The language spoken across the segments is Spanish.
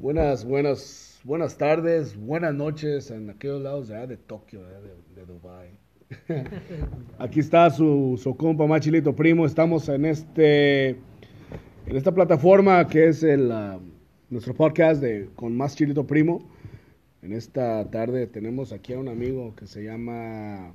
Buenas, buenas, buenas tardes, buenas noches en aquellos lados de, de Tokio, de, de Dubai. Aquí está su, su compa Machilito Primo. Estamos en este en esta plataforma que es el uh, nuestro podcast de con más Chilito Primo. En esta tarde tenemos aquí a un amigo que se llama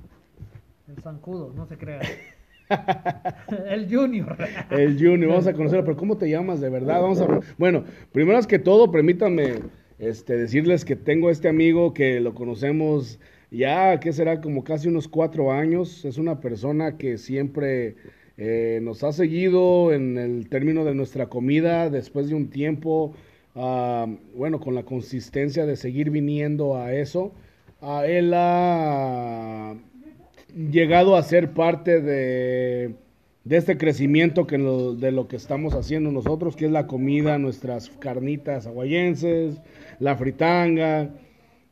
El zancudo, no se crea. el Junior. el Junior, vamos a conocerlo, pero ¿cómo te llamas de verdad? Vamos a Bueno, primero es que todo, permítanme este, decirles que tengo este amigo que lo conocemos ya, que será como casi unos cuatro años. Es una persona que siempre eh, nos ha seguido en el término de nuestra comida después de un tiempo, uh, bueno, con la consistencia de seguir viniendo a eso. Uh, él ha llegado a ser parte de, de este crecimiento que lo, de lo que estamos haciendo nosotros, que es la comida, nuestras carnitas aguayenses, la fritanga.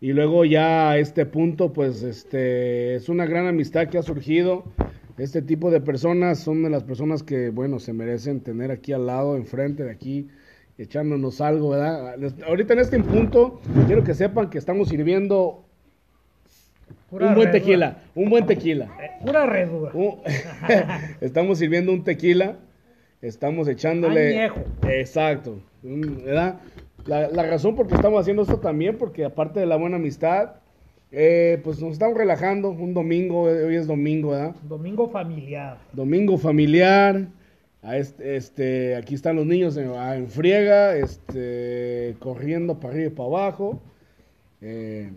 Y luego ya a este punto, pues este, es una gran amistad que ha surgido. Este tipo de personas son de las personas que, bueno, se merecen tener aquí al lado, enfrente de aquí, echándonos algo, ¿verdad? Ahorita en este punto, quiero que sepan que estamos sirviendo Pura un buen redura. tequila, un buen tequila. Eh, pura redura. Estamos sirviendo un tequila, estamos echándole... Añejo. Exacto, ¿verdad? La, la, razón por qué estamos haciendo esto también, porque aparte de la buena amistad, eh, pues nos estamos relajando un domingo, hoy es domingo, ¿verdad? Domingo familiar. Domingo familiar. A este, este, aquí están los niños en, en friega, este, corriendo para arriba y para abajo. Eh,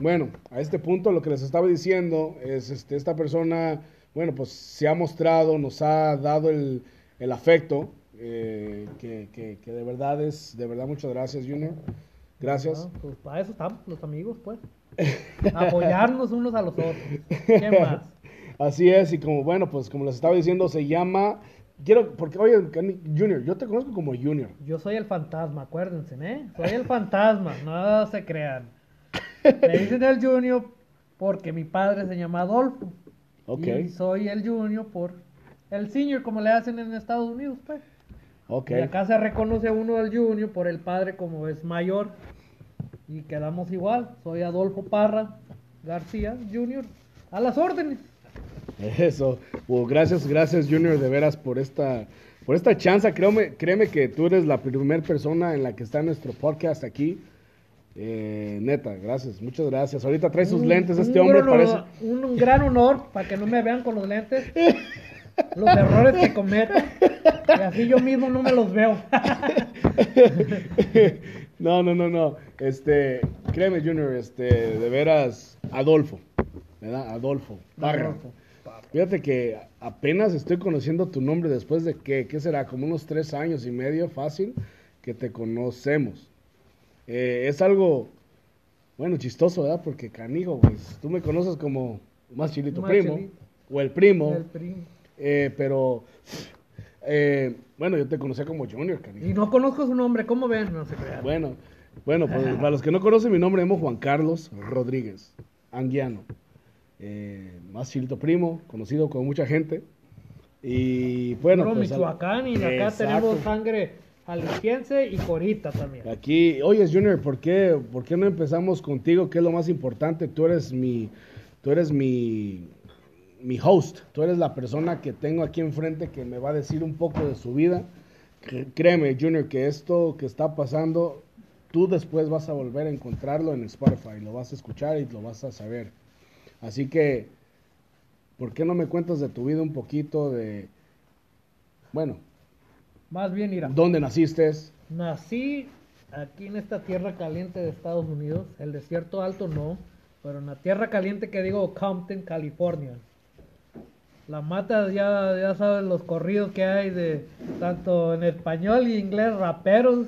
bueno, a este punto lo que les estaba diciendo es, este, esta persona, bueno, pues se ha mostrado, nos ha dado el, el afecto, eh, que, que, que, de verdad es, de verdad muchas gracias Junior, gracias. No, pues para eso estamos los amigos, pues. Apoyarnos unos a los otros. ¿Qué más? Así es, y como bueno, pues como les estaba diciendo, se llama. Quiero, porque, oye, Junior, yo te conozco como Junior. Yo soy el fantasma, acuérdense, ¿eh? Soy el fantasma, no se crean. Me dicen el Junior porque mi padre se llama Adolfo. Y soy el Junior por el Senior, como le hacen en Estados Unidos, pues. Ok. Y acá se reconoce uno del Junior por el padre como es mayor. Y quedamos igual. Soy Adolfo Parra García Junior. A las órdenes. Eso. Well, gracias, gracias Junior de veras por esta, por esta chance. Créeme, créeme que tú eres la primera persona en la que está nuestro podcast aquí. Eh, neta, gracias, muchas gracias. Ahorita trae sus Un- lentes, este hombre gran parece... un gran honor para que no me vean con los lentes. Los errores que cometo. Y así yo mismo no me los veo. no, no, no, no. Este, créeme, Junior, este, de veras, Adolfo, ¿verdad? Adolfo. Parra. Adolfo. Fíjate que apenas estoy conociendo tu nombre después de que, ¿qué será? Como unos tres años y medio, fácil, que te conocemos. Eh, es algo, bueno, chistoso, ¿verdad? Porque canijo, pues, tú me conoces como más chilito Más primo, Chilito. o el primo, El primo. eh, pero, eh, bueno, yo te conocía como Junior, canijo. Y no conozco su nombre, ¿cómo ven? No se crean. Bueno, bueno, pues, para los que no conocen mi nombre, llamo Juan Carlos Rodríguez, anguiano. Eh, más chilito primo, conocido con mucha gente. Y bueno, pues, Michoacán y acá Exacto. tenemos sangre jalisciense y corita también. Aquí, oye Junior, ¿por qué, ¿por qué no empezamos contigo? ¿Qué es lo más importante? Tú eres mi, tú eres mi, mi host, tú eres la persona que tengo aquí enfrente que me va a decir un poco de su vida. Créeme, Junior, que esto que está pasando, tú después vas a volver a encontrarlo en Spotify, lo vas a escuchar y lo vas a saber. Así que, ¿por qué no me cuentas de tu vida un poquito de, bueno, Más bien, mira, dónde naciste? nací aquí en esta tierra caliente de Estados Unidos, el desierto alto no, pero en la tierra caliente que digo Compton, California. La mata, ya, ya sabes los corridos que hay de tanto en español y inglés, raperos.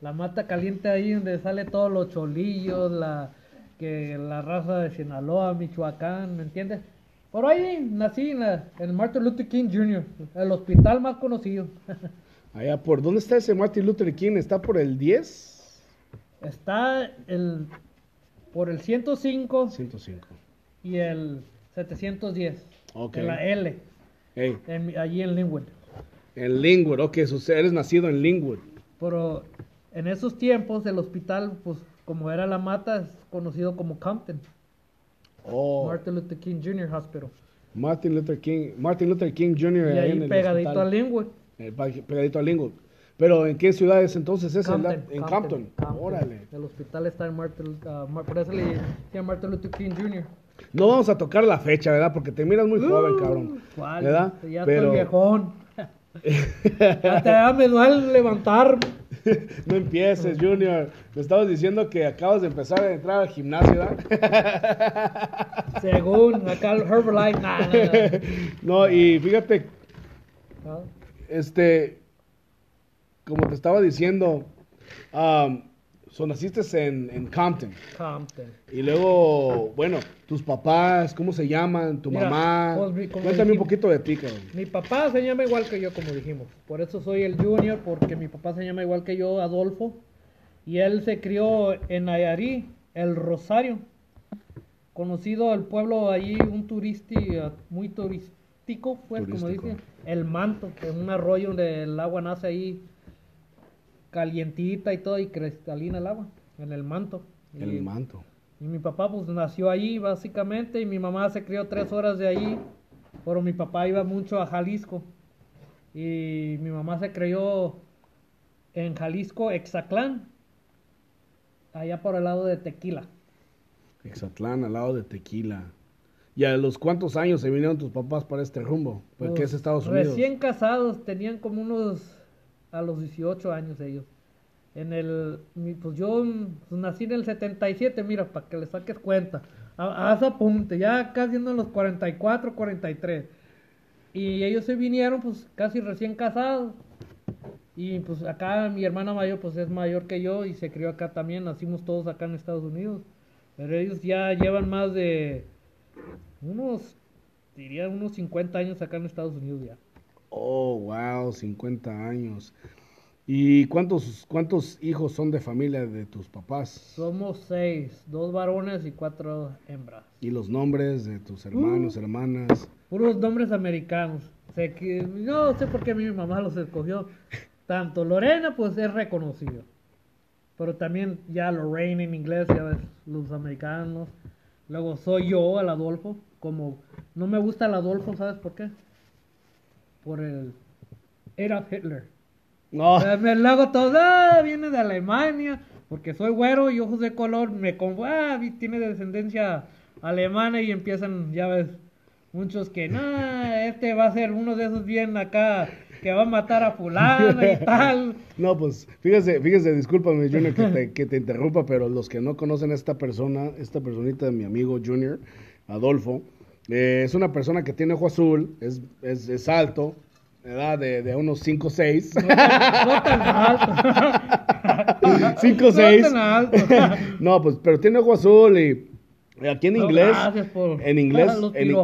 La mata caliente ahí donde sale todos los cholillos, la que la raza de Sinaloa, Michoacán, ¿me entiendes? Por ahí nací en, la- en el Martin Luther King Jr., el hospital más conocido. Allá por, ¿dónde está ese Martin Luther King? ¿Está por el 10? Está el por el 105 105. y el 710. Ok. En la L, Hey, en- allí en Linwood. en Linwood, ok, eres nacido en Linwood. Pero En esos tiempos el hospital, pues como era la mata, es conocido como Compton. Oh, Martin Luther King Jr. Hospital. Martin Luther King, Martin Luther King Jr. Y ahí en el pegadito al Linwood. Eh, pegadito a Linwood. Pero ¿en qué ciudad es entonces esa? Compton, en Compton. Compton. Órale. El hospital está en Martin, ah, por eso le Martin Luther King Jr. No vamos a tocar la fecha, ¿verdad? Porque te miras muy joven, cabrón. Uh, ¿Cuál? ¿Verdad? Ya Pero estoy viejón. Hasta ya me duele levantarme. no empieces, Junior. Me estabas diciendo que acabas de empezar a entrar al gimnasio, ¿verdad? Según acá el Herbalife. Nah, nah, nah. no, y fíjate, Ah, este, como te estaba diciendo, um, so naciste en, en Compton. Compton. Y luego, bueno, tus papás, ¿cómo se llaman? Tu Mira, mamá. pues, como Cuéntame un dijimos- poquito de ti, cabrón. Mi papá se llama igual que yo, como dijimos. Por eso soy el junior, porque mi papá se llama igual que yo, Adolfo. Y él se crió en Nayarí, el Rosario. Conocido el pueblo allí, un turisti, eh, muy turístico, pues, como Turístico. dicen. El Manto, que es un arroyo donde el agua nace ahí calientita y todo, y cristalina el agua, en el Manto. El Y- manto. y mi papá pues nació ahí básicamente y mi mamá se crió tres horas de ahí, pero mi papá iba mucho a Jalisco y mi mamá se crió en Jalisco, Exaclán, allá por el lado de Tequila. Exatlán, al lado de Tequila. ¿Y a los cuántos años se vinieron tus papás para este rumbo? Porque Pues, es Estados Unidos. Recién casados, tenían como unos a los 18 años ellos. En el, pues yo pues, nací en el 77, mira, para que le saques cuenta. Haz apunte, ya casi en los 44, 43. Y ellos se vinieron, pues casi recién casados. Y pues acá mi hermana mayor, pues es mayor que yo y se crió acá también. Nacimos todos acá en Estados Unidos. Pero ellos ya llevan más de unos, diría, unos 50 años acá en Estados Unidos ya. Oh, wow, 50 años. ¿Y cuántos, cuántos hijos son de familia de tus papás? Somos seis, dos varones y cuatro hembras. ¿Y los nombres de tus hermanos, hermanas? Puros nombres americanos. Sé que, no sé por qué mi mamá los escogió. Tanto Lorena, pues es reconocido. Pero también ya Lorraine en inglés, ya ves, los americanos. Luego soy yo, el Adolfo. Como no me gusta el Adolfo, ¿sabes por qué? Por el Adolf Hitler. No, me lo hago todo, ah, viene de Alemania, porque soy güero y ojos de color, me con, ah, tiene descendencia alemana y empiezan, ya ves, muchos que, no, este va a ser uno de esos bien acá, que va a matar a fulano y tal. no, pues fíjese, fíjese, discúlpame, Junior, que te, que te interrumpa, pero los que no conocen a esta persona, esta personita de mi amigo Junior, Adolfo, eh, es una persona que tiene ojo azul, es, es, es alto, edad de, de unos 5 o 6. No tan, no alto. 5 No 6. tan alto. No, pues, pero tiene ojo azul y aquí en No, inglés, gracias por- en inglés, en,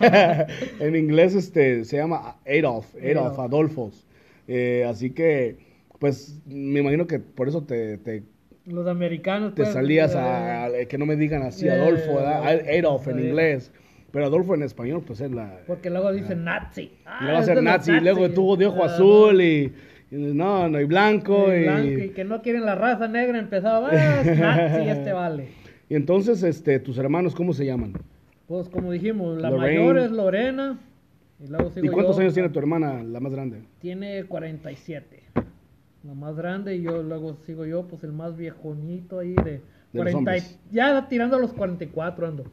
en inglés este se llama Adolf, Adolf, Adolf. Adolfos. Eh, así que, pues, me imagino que por eso te, te, Los americanos. te pues, salías eh, a, a- que no me digan así eh, Adolfo, ¿verdad? Adolf en inglés. Pero Adolfo en español, pues es la. Porque luego dicen nazi. Ah, Le va a ser nazi, y luego tuvo de ojo Ah, azul y, y no, no, y blanco y y, blanco, y que no quieren la raza negra, empezaba, ah, es nazi este vale. y entonces, este, tus hermanos, ¿cómo se llaman? Pues como dijimos, la Lorraine. mayor es Lorena, y luego sigo ¿Y cuántos yo. años tiene tu hermana, la más grande? Tiene 47. La más grande, y yo luego sigo yo, pues el más viejonito ahí de, De los hombres. ya tirando a los 44 ando.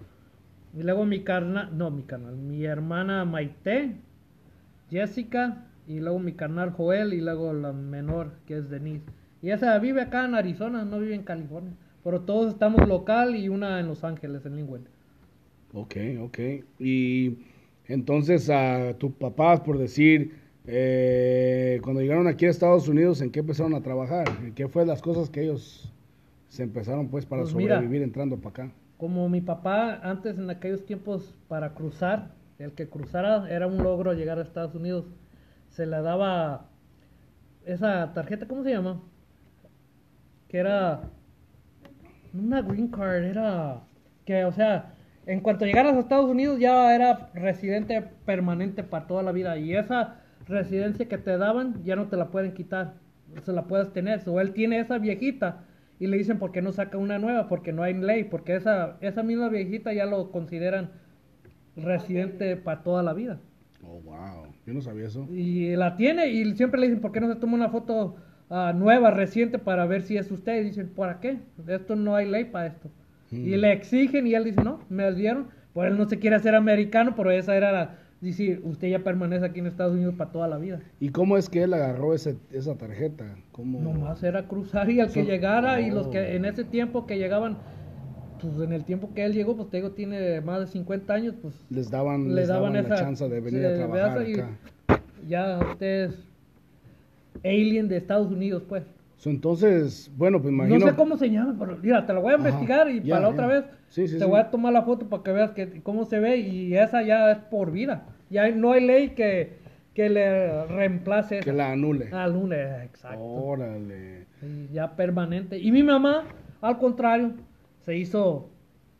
Y luego mi carnal, no mi carnal, mi hermana Maite, Jessica, y luego mi carnal Joel, y luego la menor que es Denise. Y esa vive acá en Arizona, no vive en California. Pero todos estamos local y una en Los Ángeles, en Linwood. Ok, ok. Y entonces a tus papás, por decir, eh, cuando llegaron aquí a Estados Unidos, ¿en qué empezaron a trabajar? ¿En qué fue las cosas que ellos se empezaron pues para Pues mira. sobrevivir entrando para acá? Como mi papá antes en aquellos tiempos para cruzar, el que cruzara era un logro llegar a Estados Unidos, se le daba esa tarjeta, ¿cómo se llama? Que era una green card, era que, o sea, en cuanto llegaras a Estados Unidos ya era residente permanente para toda la vida y esa residencia que te daban ya no te la pueden quitar. se la puedas tener. O él tiene esa viejita y le dicen, ¿por qué no saca una nueva? Porque no hay ley, porque esa, esa misma viejita ya lo consideran residente para toda la vida. Oh, wow. Yo no sabía eso. Y la tiene y siempre le dicen, ¿por qué no se toma una foto ah, nueva, reciente, para ver si es usted? Y dicen, ¿para qué? Esto no hay ley para esto. Y Mm. le exigen y él dice, no, me dieron. Por él no se quiere hacer americano, pero esa era la... Dice, usted ya permanece aquí en Estados Unidos para toda la vida. ¿Y cómo es que él agarró ese, esa tarjeta? ¿Cómo? Nomás era cruzar y al que llegara y los Oh. que en ese tiempo que llegaban, pues en el tiempo que él llegó, pues te digo, tiene más de 50 años, pues Les daban, Le les daban, daban la esa- chance de venir a trabajar acá. ya usted es alien de Estados Unidos, pues. So, entonces, bueno, pues imagino... No sé cómo se llama, pero mira, te lo voy a investigar y ya, para la ya. otra vez Sí, sí, te sí. voy a tomar la foto para que veas que, cómo se ve y esa ya es por vida. Ya no hay ley que, que le reemplace Que esa. la anule. al lunes, exacto. Órale. Sí, ya permanente. Y mi mamá, al contrario, se hizo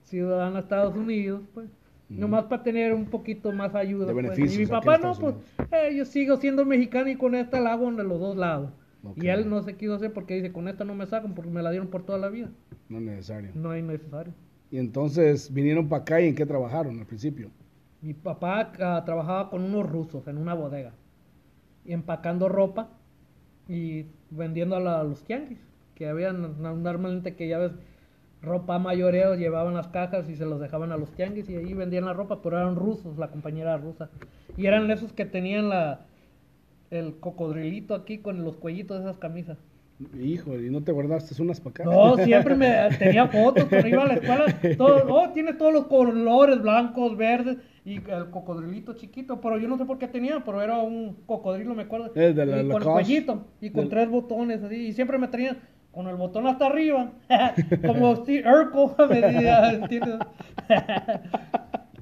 ciudadana de Estados Unidos, pues. Nomás para tener un poquito más ayuda. De pues. Y mi papá no, pues eh, yo sigo siendo mexicano y con esta la hago de los dos lados. Y él no se quiso hacer porque dice, con esta no me sacan porque me la dieron por toda la vida. No es necesario. No es necesario. Y entonces vinieron para acá y en qué trabajaron al principio. Mi papá ah, trabajaba con unos rusos en una bodega, y empacando ropa y vendiendo a, la- a los tianguis, que habían normalmente que ya ves ropa mayoreo, llevaban las cajas y se los dejaban a los tianguis y ahí vendían la ropa, pero eran rusos, la compañía era rusa. Y eran esos que tenían la el cocodrilito aquí con los cuellitos de esas camisas. Híjole, ¿y no te guardaste unas para acá? No, siempre me tenía fotos cuando iba a la escuela. Todo, oh, tiene todos los colores, blancos, verdes y el cocodrilito chiquito. Pero yo no sé por qué tenía, pero era un cocodrilo, me acuerdo. Eh, de la y con el cuellito y con Del- tres botones así. Y siempre me traían con el botón hasta arriba. Como Steve Urkel, me decía, ¿entiendes?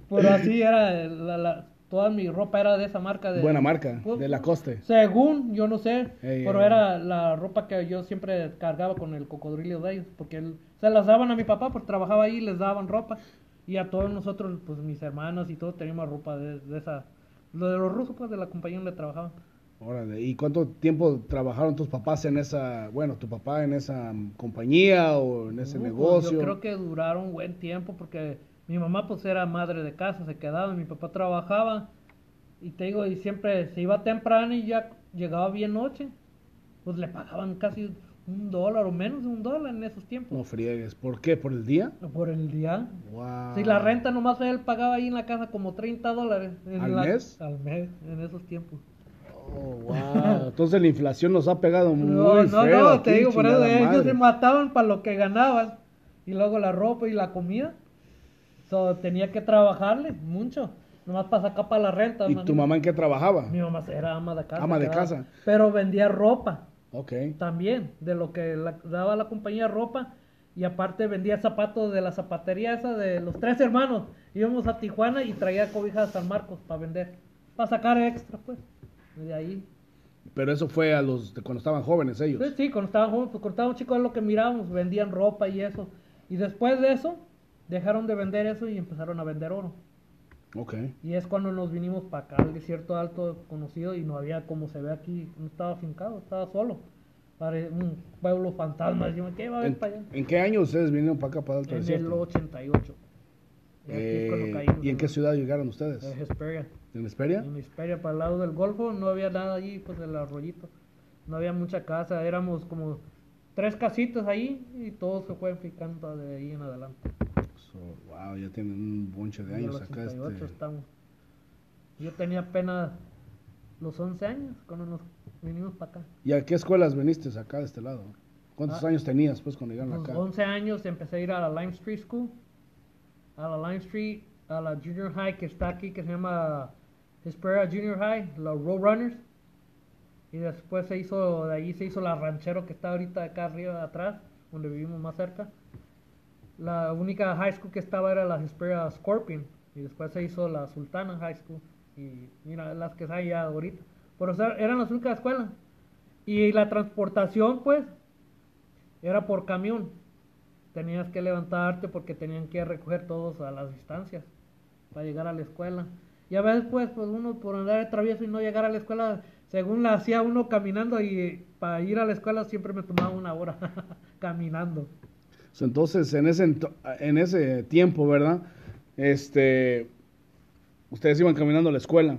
pero así era, la, la- toda mi ropa era de esa marca. De, Buena marca, Pues, de Lacoste. según, yo no sé, pero era la ropa que yo siempre cargaba con el cocodrilo de ellos, porque él- se las daban a mi papá, pues trabajaba ahí y les daban ropa. Y a todos nosotros, pues mis hermanos y todos teníamos ropa de, de esa, lo de los rusos, pues de la compañía donde trabajaban. Órale, ¿y cuánto tiempo trabajaron tus papás en esa, bueno, tu papá en esa compañía o en ese pues, negocio? yo creo que duraron buen tiempo porque mi mamá pues era madre de casa, se quedaba, mi papá trabajaba y te digo, y siempre se iba temprano y ya llegaba bien noche. Pues le pagaban casi un dólar o menos de un dólar en esos tiempos. No friegues, ¿por qué? ¿Por el día? Por el día. Wow. Si la renta nomás él pagaba ahí en la casa como 30 dólares. en ¿Al la- mes? Al mes, en esos tiempos. Oh, wow. Entonces la inflación nos ha pegado muy No, no, feo no, te digo, por eso ellos madre. se mataban para lo que ganaban. Y luego la ropa y la comida. So, tenía que trabajarle mucho. Nomás para sacar para la renta. ¿Y man. tu mamá en qué trabajaba? Mi mamá era ama de casa. Ama de casa. Pero vendía ropa Ok. también. De lo que la- daba la compañía ropa. Y aparte vendía zapatos de la zapatería esa de los tres hermanos. Íbamos a Tijuana y traía cobijas a San Marcos para vender. Para sacar extra, pues. De ahí. Pero eso fue a los de cuando estaban jóvenes ellos. Sí, sí, cuando estaban jóvenes, pues cuando estaban chicos es lo que mirábamos, vendían ropa y eso. Y después de eso, dejaron de vender eso y empezaron a vender oro. Ok. Y es cuando nos vinimos para acá, al desierto alto conocido, y no había como se ve aquí, no estaba fincado, estaba solo. Pare- un pueblo fantasma. Yo, ¿qué va a haber ¿En, para allá? en qué año ustedes vinieron para acá, para Alto En el Desierto? 88. Y aquí es cuando Eh, caímos ¿Y en qué ciudad llegaron ustedes? En Hesperia. ¿En Esperia? En Hesperia, para el lado del Golfo, no había nada allí, pues el arroyito. No había mucha casa, éramos como tres casitas ahí y todo se fue ficando de ahí en adelante. So, wow, ya tienen un bonche de años acá. 88 Este... estamos. Yo tenía apenas los 11 años cuando nos vinimos para acá. ¿Y a qué escuelas viniste acá de este lado? ¿Cuántos Ah. años tenías pues cuando llegaron acá? 11 años empecé a ir a la Lime Street School, a la Lime Street, a la Junior High que está aquí, que se llama Hesperia Junior High, los Roadrunners. Y después se hizo, de ahí se hizo la Ranchero que está ahorita acá arriba atrás, donde vivimos más cerca. La única high school que estaba era la Hesperia Scorpion. Y después se hizo la Sultana High School. Y mira, las que hay ya ahorita. Pero eran las únicas escuelas. Y la transportación, pues, era por camión. Tenías que levantarte porque tenían que recoger todos a las distancias para llegar a la escuela. Y a veces, pues, pues uno por andar de travieso y no llegar a la escuela, según la hacía uno caminando y para ir a la escuela siempre me tomaba una hora caminando. Entonces, en ese, en ese tiempo, ¿verdad? Este, ustedes iban caminando a la escuela.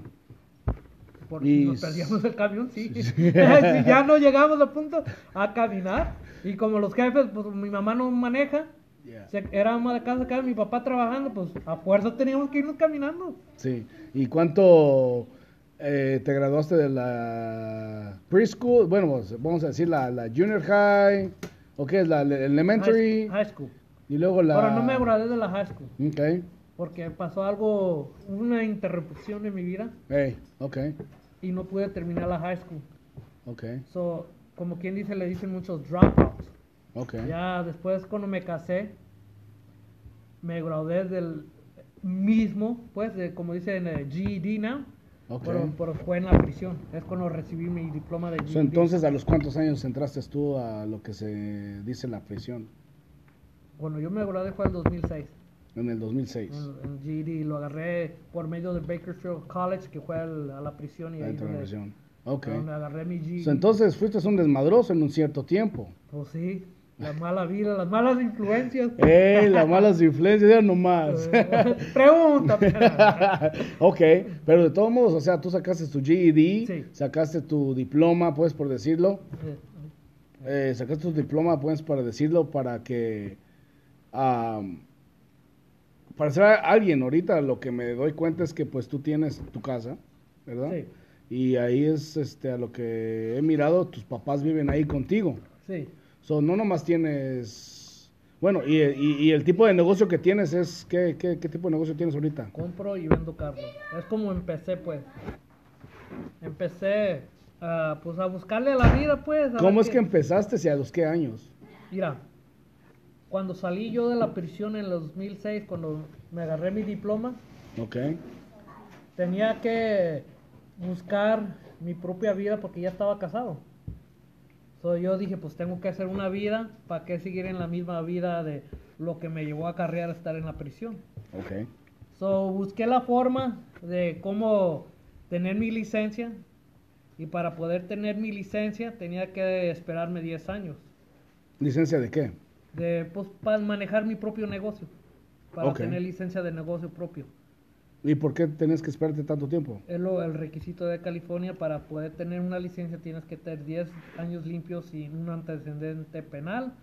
Porque Y nos perdíamos el camión, sí. si ya no llegamos a punto a caminar. Y como los jefes, pues mi mamá no maneja. se- Era ama de casa acá, mi papá trabajando, pues a fuerza teníamos que irnos caminando. Sí. ¿Y cuánto eh, te graduaste de la preschool? Bueno, vamos a decir la, la junior high, ¿o qué es la, elementary? High, high school. Y luego la... Ahora no me gradué de la high school. Ok. Porque pasó algo, una interrupción en mi vida Hey, ok, y no pude terminar la high school. ok, So, como quien dice, le dicen muchos dropouts. ok. Ya después cuando me casé, me gradué del mismo, pues, de, como dicen, eh, GED now, ok. pero, pero fue en la prisión. Es cuando recibí mi diploma de. So, entonces, ¿a los cuántos años entraste tú a lo que se dice la prisión? Cuando yo me gradué fue el 2006. En el 2006. En, en GED lo agarré por medio de Bakersfield College, que fue al- a la prisión y ahí de la prisión. Ok. donde agarré mi. So, entonces, fuiste un desmadroso en un cierto tiempo. Pues sí, la mala vida, las malas influencias. ¡Ey! Las malas influencias, ya nomás. Eh, Pregúntame. ok, pero de todos modos, o sea, tú sacaste tu GED, Sí. sacaste tu diploma, pues, por decirlo. Eh, Eh, sacaste tu diploma, pues, para decirlo, para que... para ser alguien, ahorita lo que me doy cuenta es que, pues, tú tienes tu casa, ¿verdad? Sí. Y ahí es, este, a lo que he mirado, tus papás viven ahí contigo. Sí, So, no nomás tienes... Bueno, y, y- y el tipo de negocio que tienes es... ¿qué, qué, qué tipo de negocio tienes ahorita? compro y vendo carros. Es como empecé, pues. Empecé a, pues, a buscarle la vida, pues. a ¿Cómo es que empezaste y a los qué años? Mira, cuando salí yo de la prisión en el 2006, cuando me agarré mi diploma, Ok, tenía que buscar mi propia vida porque ya estaba casado. So, yo dije, pues tengo que hacer una vida, ¿para qué seguir en la misma vida de lo que me llevó a carrear estar en la prisión? ok, So, busqué la forma de cómo tener mi licencia y para poder tener mi licencia tenía que esperarme 10 años ¿Licencia de qué? de pues para manejar mi propio negocio, para tener licencia de negocio propio. ¿Y por qué tenés que esperarte tanto tiempo? Es lo, el requisito de California para poder tener una licencia tienes que tener 10 años limpios sin un antecedente penal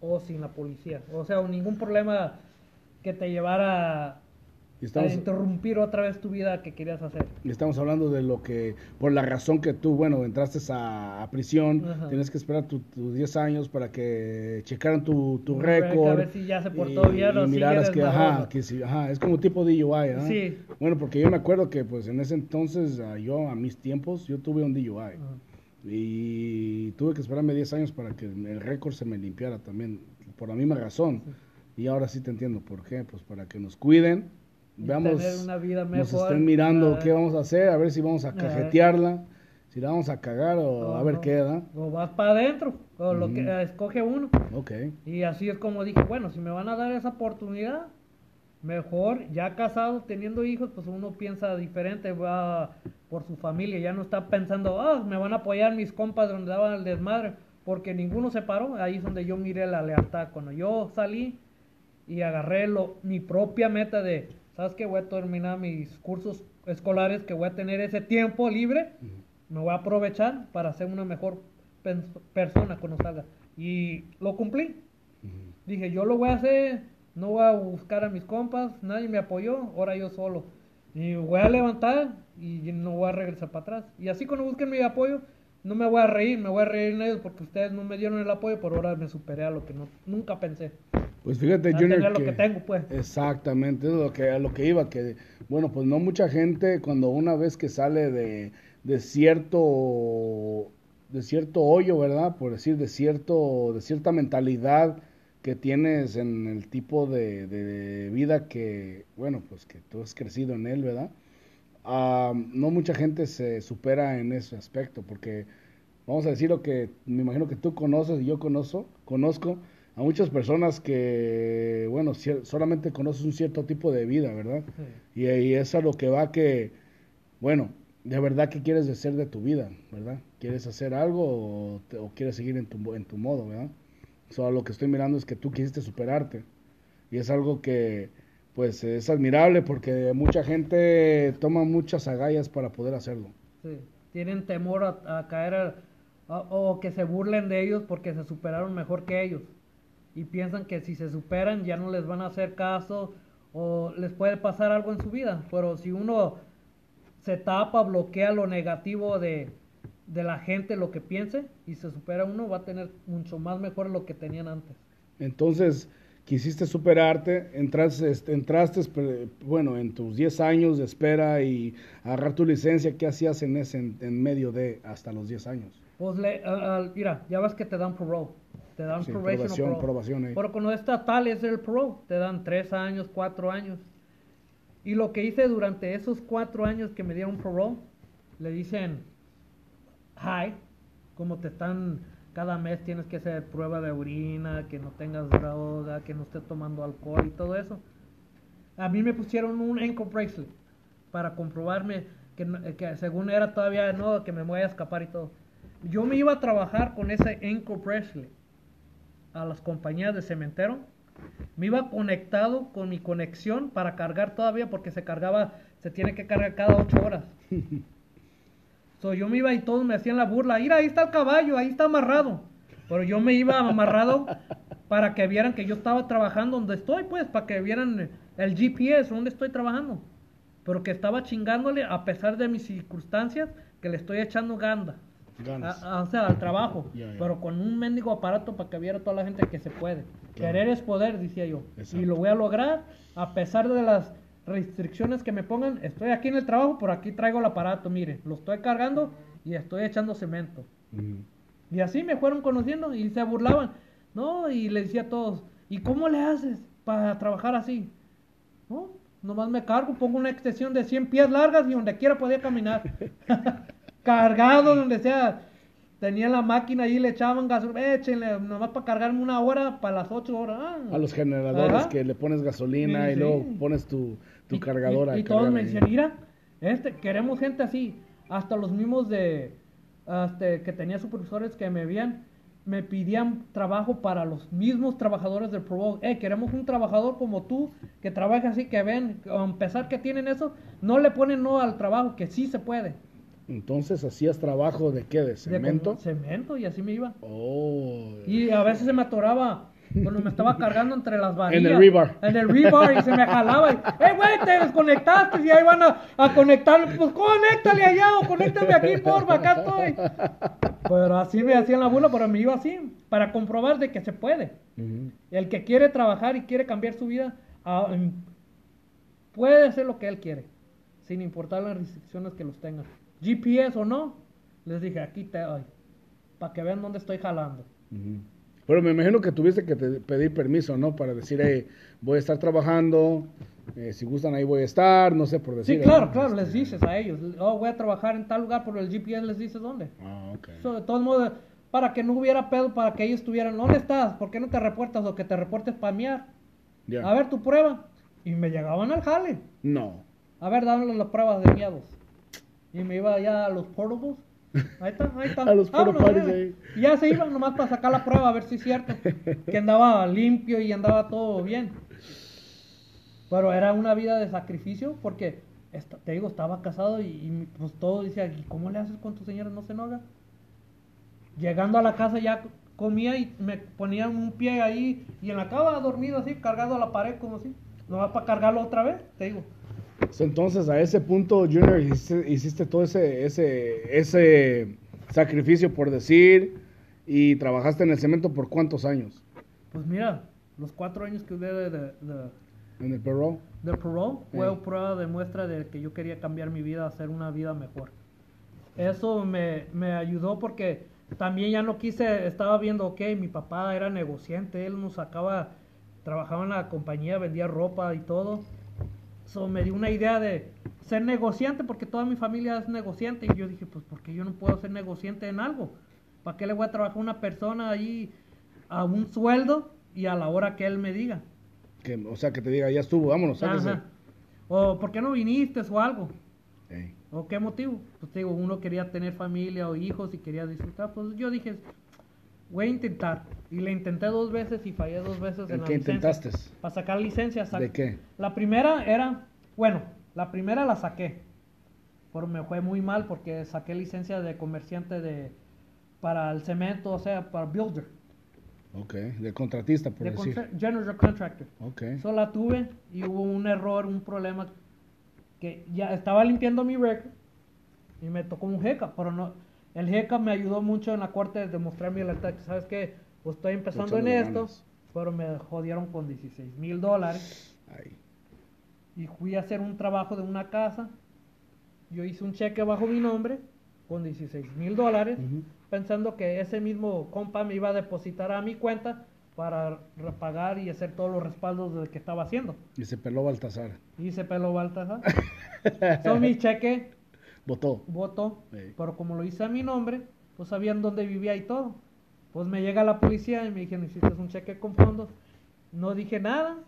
o sin la policía. O sea, ningún problema que te llevara estamos, interrumpir otra vez tu vida que querías hacer. y estamos hablando de lo que, por la razón que tú, bueno, entraste a, a prisión, Ajá. tienes que esperar tu- tus 10 años para que checaran tu, tu récord, a ver si ya se portó bien o y miraras que, ajá, desmadroso. que sí, ajá, es como tipo DUI, ¿ah? Sí. Bueno, porque yo me acuerdo que, pues, en ese entonces, ah, yo, a mis tiempos, yo tuve un DUI. Ajá. Y tuve que esperarme 10 años para que el récord se me limpiara también, por la misma razón. Y ahora sí te entiendo por qué, pues para que nos cuiden, Y veamos, una vida nos mejor, estén mirando qué vamos a hacer, a ver si vamos a cajetearla, si la vamos a cagar o a ver Ajá. qué da. O vas para adentro, o lo que escoge uno. Ok, Y así es como dije, bueno, si me van a dar esa oportunidad, mejor, ya casado, teniendo hijos, pues uno piensa diferente, va por su familia, ya no está pensando, ah, me van a apoyar mis compas donde daban el desmadre, porque ninguno se paró, ahí es donde yo miré la lealtad. Cuando yo salí y agarré lo, mi propia meta de, ¿sabes qué? Voy a terminar mis cursos escolares, que voy a tener ese tiempo libre, me voy a aprovechar para ser una mejor persona cuando salga. Y lo cumplí. Dije, yo lo voy a hacer, no voy a buscar a mis compas, nadie me apoyó, ahora yo solo. Y voy a levantar y no voy a regresar para atrás. Y así cuando busquen mi apoyo, no me voy a reír, me voy a reír en ellos porque ustedes no me dieron el apoyo, pero ahora me superé a lo que no, nunca pensé. Pues fíjate Junior tener lo que tengo, pues. Exactamente, es lo que, a lo que iba, que bueno, pues no mucha gente cuando una vez que sale de, de cierto de cierto hoyo, ¿verdad? Por decir, de cierto, de cierta mentalidad que tienes en el tipo de, de vida que, bueno, pues que tú has crecido en él, ¿verdad? Ah, no mucha gente se supera en ese aspecto, porque vamos a decir lo que me imagino que tú conoces y yo conozco, conozco a muchas personas que, bueno, solamente conoces un cierto tipo de vida, ¿verdad? Y, y es a lo que va que, bueno, de verdad qué quieres hacer de tu vida, ¿verdad? ¿Quieres hacer algo o, te- o quieres seguir en tu, en tu modo, ¿verdad? Solo lo que estoy mirando es que tú quisiste superarte. Y es algo que, pues, es admirable porque mucha gente toma muchas agallas para poder hacerlo. Sí, tienen temor a, a caer a- a- o que se burlen de ellos porque se superaron mejor que ellos. Y piensan que si se superan ya no les van a hacer caso o les puede pasar algo en su vida. Pero si uno se tapa, bloquea lo negativo de, de la gente, lo que piense, y se supera uno, va a tener mucho más mejor lo que tenían antes. Entonces, quisiste superarte, entraste, este, entraste espe- bueno, en tus 10 años de espera y agarrar tu licencia, ¿qué hacías en ese, en, en medio de hasta los 10 años? Pues le, mira, ya ves que te dan parole. Te dan Sí, probation probación, parole. probación cuando es estatal es el parole. Te dan tres años, cuatro años. Y lo que hice durante esos cuatro años que me dieron parole, le dicen hi, como te están, cada mes tienes que hacer prueba de orina, que no tengas droga, que no estés tomando alcohol y todo eso. A mí me pusieron un ankle bracelet para comprobarme que, que según era todavía no, que me voy a escapar y todo. Yo me iba a trabajar con ese ankle bracelet a las compañías de cementero. Me iba conectado con mi conexión para cargar todavía porque se cargaba, se tiene que cargar cada ocho horas. So, yo me iba y todos me hacían la burla. Mira, ahí está el caballo, ahí está amarrado. Pero yo me iba amarrado para que vieran que yo estaba trabajando donde estoy, pues, para que vieran el GPS, donde estoy trabajando. Pero que estaba chingándole a pesar de mis circunstancias, que le estoy echando ganda. Ganas. A- a- o sea, al trabajo. Ya, ya. Pero con un mendigo aparato para que viera toda la gente que se puede. Claro. Querer es poder, decía yo. Exacto. Y lo voy a lograr a pesar de las restricciones que me pongan. Estoy aquí en el trabajo, por aquí traigo el aparato, mire. Lo estoy cargando y estoy echando cemento. Y así me fueron conociendo y se burlaban. No, y le decía a todos, ¿y cómo le haces para trabajar así? No, nomás me cargo, pongo una extensión de 100 pies largas y donde quiera podía caminar. Cargado, donde sea. Tenía la máquina ahí, le echaban gasolina, échenle, nomás para cargarme una hora, para las 8 horas. Ah. A los generadores Ajá. que le pones gasolina Sí, y sí. luego pones tu, tu Y- cargadora. Y, todos me decían, mira, este, queremos gente así. Hasta los mismos de, este, que tenía supervisores que me veían, me pidían trabajo para los mismos trabajadores del Pro Eh, queremos un trabajador como tú, que trabaje así, que ven, a pesar que tienen eso, no le ponen no al trabajo, que sí se puede. Entonces, ¿hacías trabajo de qué? ¿De cemento? cemento, y así me iba. Oh. Y a veces se me atoraba cuando me estaba cargando entre las varillas. En el rebar. En el rebar y se me jalaba. Y, ¡Eh, güey, te desconectaste! Y ahí van a, a conectar. Pues conéctale allá o conéctame aquí, porfa, acá estoy. Pero así me hacían la burla, pero me iba así. Para comprobar de que se puede. El que quiere trabajar y quiere cambiar su vida, ah, em, puede hacer lo que él quiere. Sin importar las restricciones que los tengan. GPS o no, les dije, aquí te doy. Para que vean dónde estoy jalando. Ujú. Pero me imagino que tuviste que te- pedir permiso, ¿no? Para decir, hey, voy a estar trabajando, eh, si gustan ahí voy a estar, no sé por decir. Sí, claro, ¿no? claro, Este, les dices a ellos, oh, voy a trabajar en tal lugar, por el GPS les dices dónde. Ah, ok. So, de todos modos, para que no hubiera pedo, para que ellos estuvieran, ¿dónde estás? ¿Por qué no te reportas o que te reportes para miar? A ver tu prueba. Y me llegaban al jale. No. A ver, dándole las pruebas de miedos. Y me iba ya a los portables. Ahí está, ahí está. A los Vámonos, ya. ahí. Y ya se iba nomás para sacar la prueba, a ver si es cierto. Que andaba limpio y andaba todo bien. Pero era una vida de sacrificio porque, te digo, estaba casado y, y, pues todo decía, ¿y cómo le haces con tu señora? No se enoja. Llegando a la casa ya comía y me ponía un pie ahí y en la cama dormido así, cargado a la pared como así. Nomás para cargarlo otra vez, te digo. So, Entonces, a ese punto, Junior, hiciste, hiciste todo ese, ese, ese sacrificio por decir y trabajaste en el cemento por cuántos años? Pues mira, los cuatro años que hubo de, de, de, En el perro. de parole fue Sí. prueba de muestra de que yo quería cambiar mi vida, hacer una vida mejor. Eso me, me ayudó porque también ya no quise, estaba viendo, ok, mi papá era negociante, él nos sacaba, trabajaba en la compañía, vendía ropa y todo. So, me dio una idea de ser negociante porque toda mi familia es negociante y yo dije, pues, ¿por qué yo no puedo ser negociante en algo? ¿Para qué le voy a trabajar a una persona ahí a un sueldo y a la hora que él me diga? Que, o sea, que te diga, ya estuvo, vámonos, sáquese. Ajá. O ¿por qué no viniste o algo? ¿O qué motivo? Pues te digo, uno quería tener familia o hijos y quería disfrutar. Pues yo dije, voy a intentar. Y le intenté dos veces y fallé dos veces ¿En la qué licencia. intentaste? Para sacar licencia. sac- ¿De qué? La primera era, bueno, la primera la saqué. Pero me fue muy mal porque saqué licencia de comerciante de para el cemento, o sea, para builder. Ok, de contratista, por De decir. contra- general contractor. Ok. Solo la tuve y hubo un error, un problema que ya estaba limpiando mi record y me tocó un jeca, pero no, el jeca me ayudó mucho en la corte de demostrar mi lealtad, sabes que pues estoy empezando en esto, ganas. pero me jodieron con 16 mil dólares y fui a hacer un trabajo de una casa, yo hice un cheque bajo mi nombre con 16 mil dólares, pensando que ese mismo compa me iba a depositar a mi cuenta para repagar y hacer todos los respaldos de que estaba haciendo. Y se peló Baltasar. Y se peló Baltasar. Son mi cheque, Votó. voto, Ey. pero como lo hice a mi nombre, pues sabían dónde vivía y todo. Pues me llega la policía y me dijeron, hiciste un cheque con fondos. No dije nada,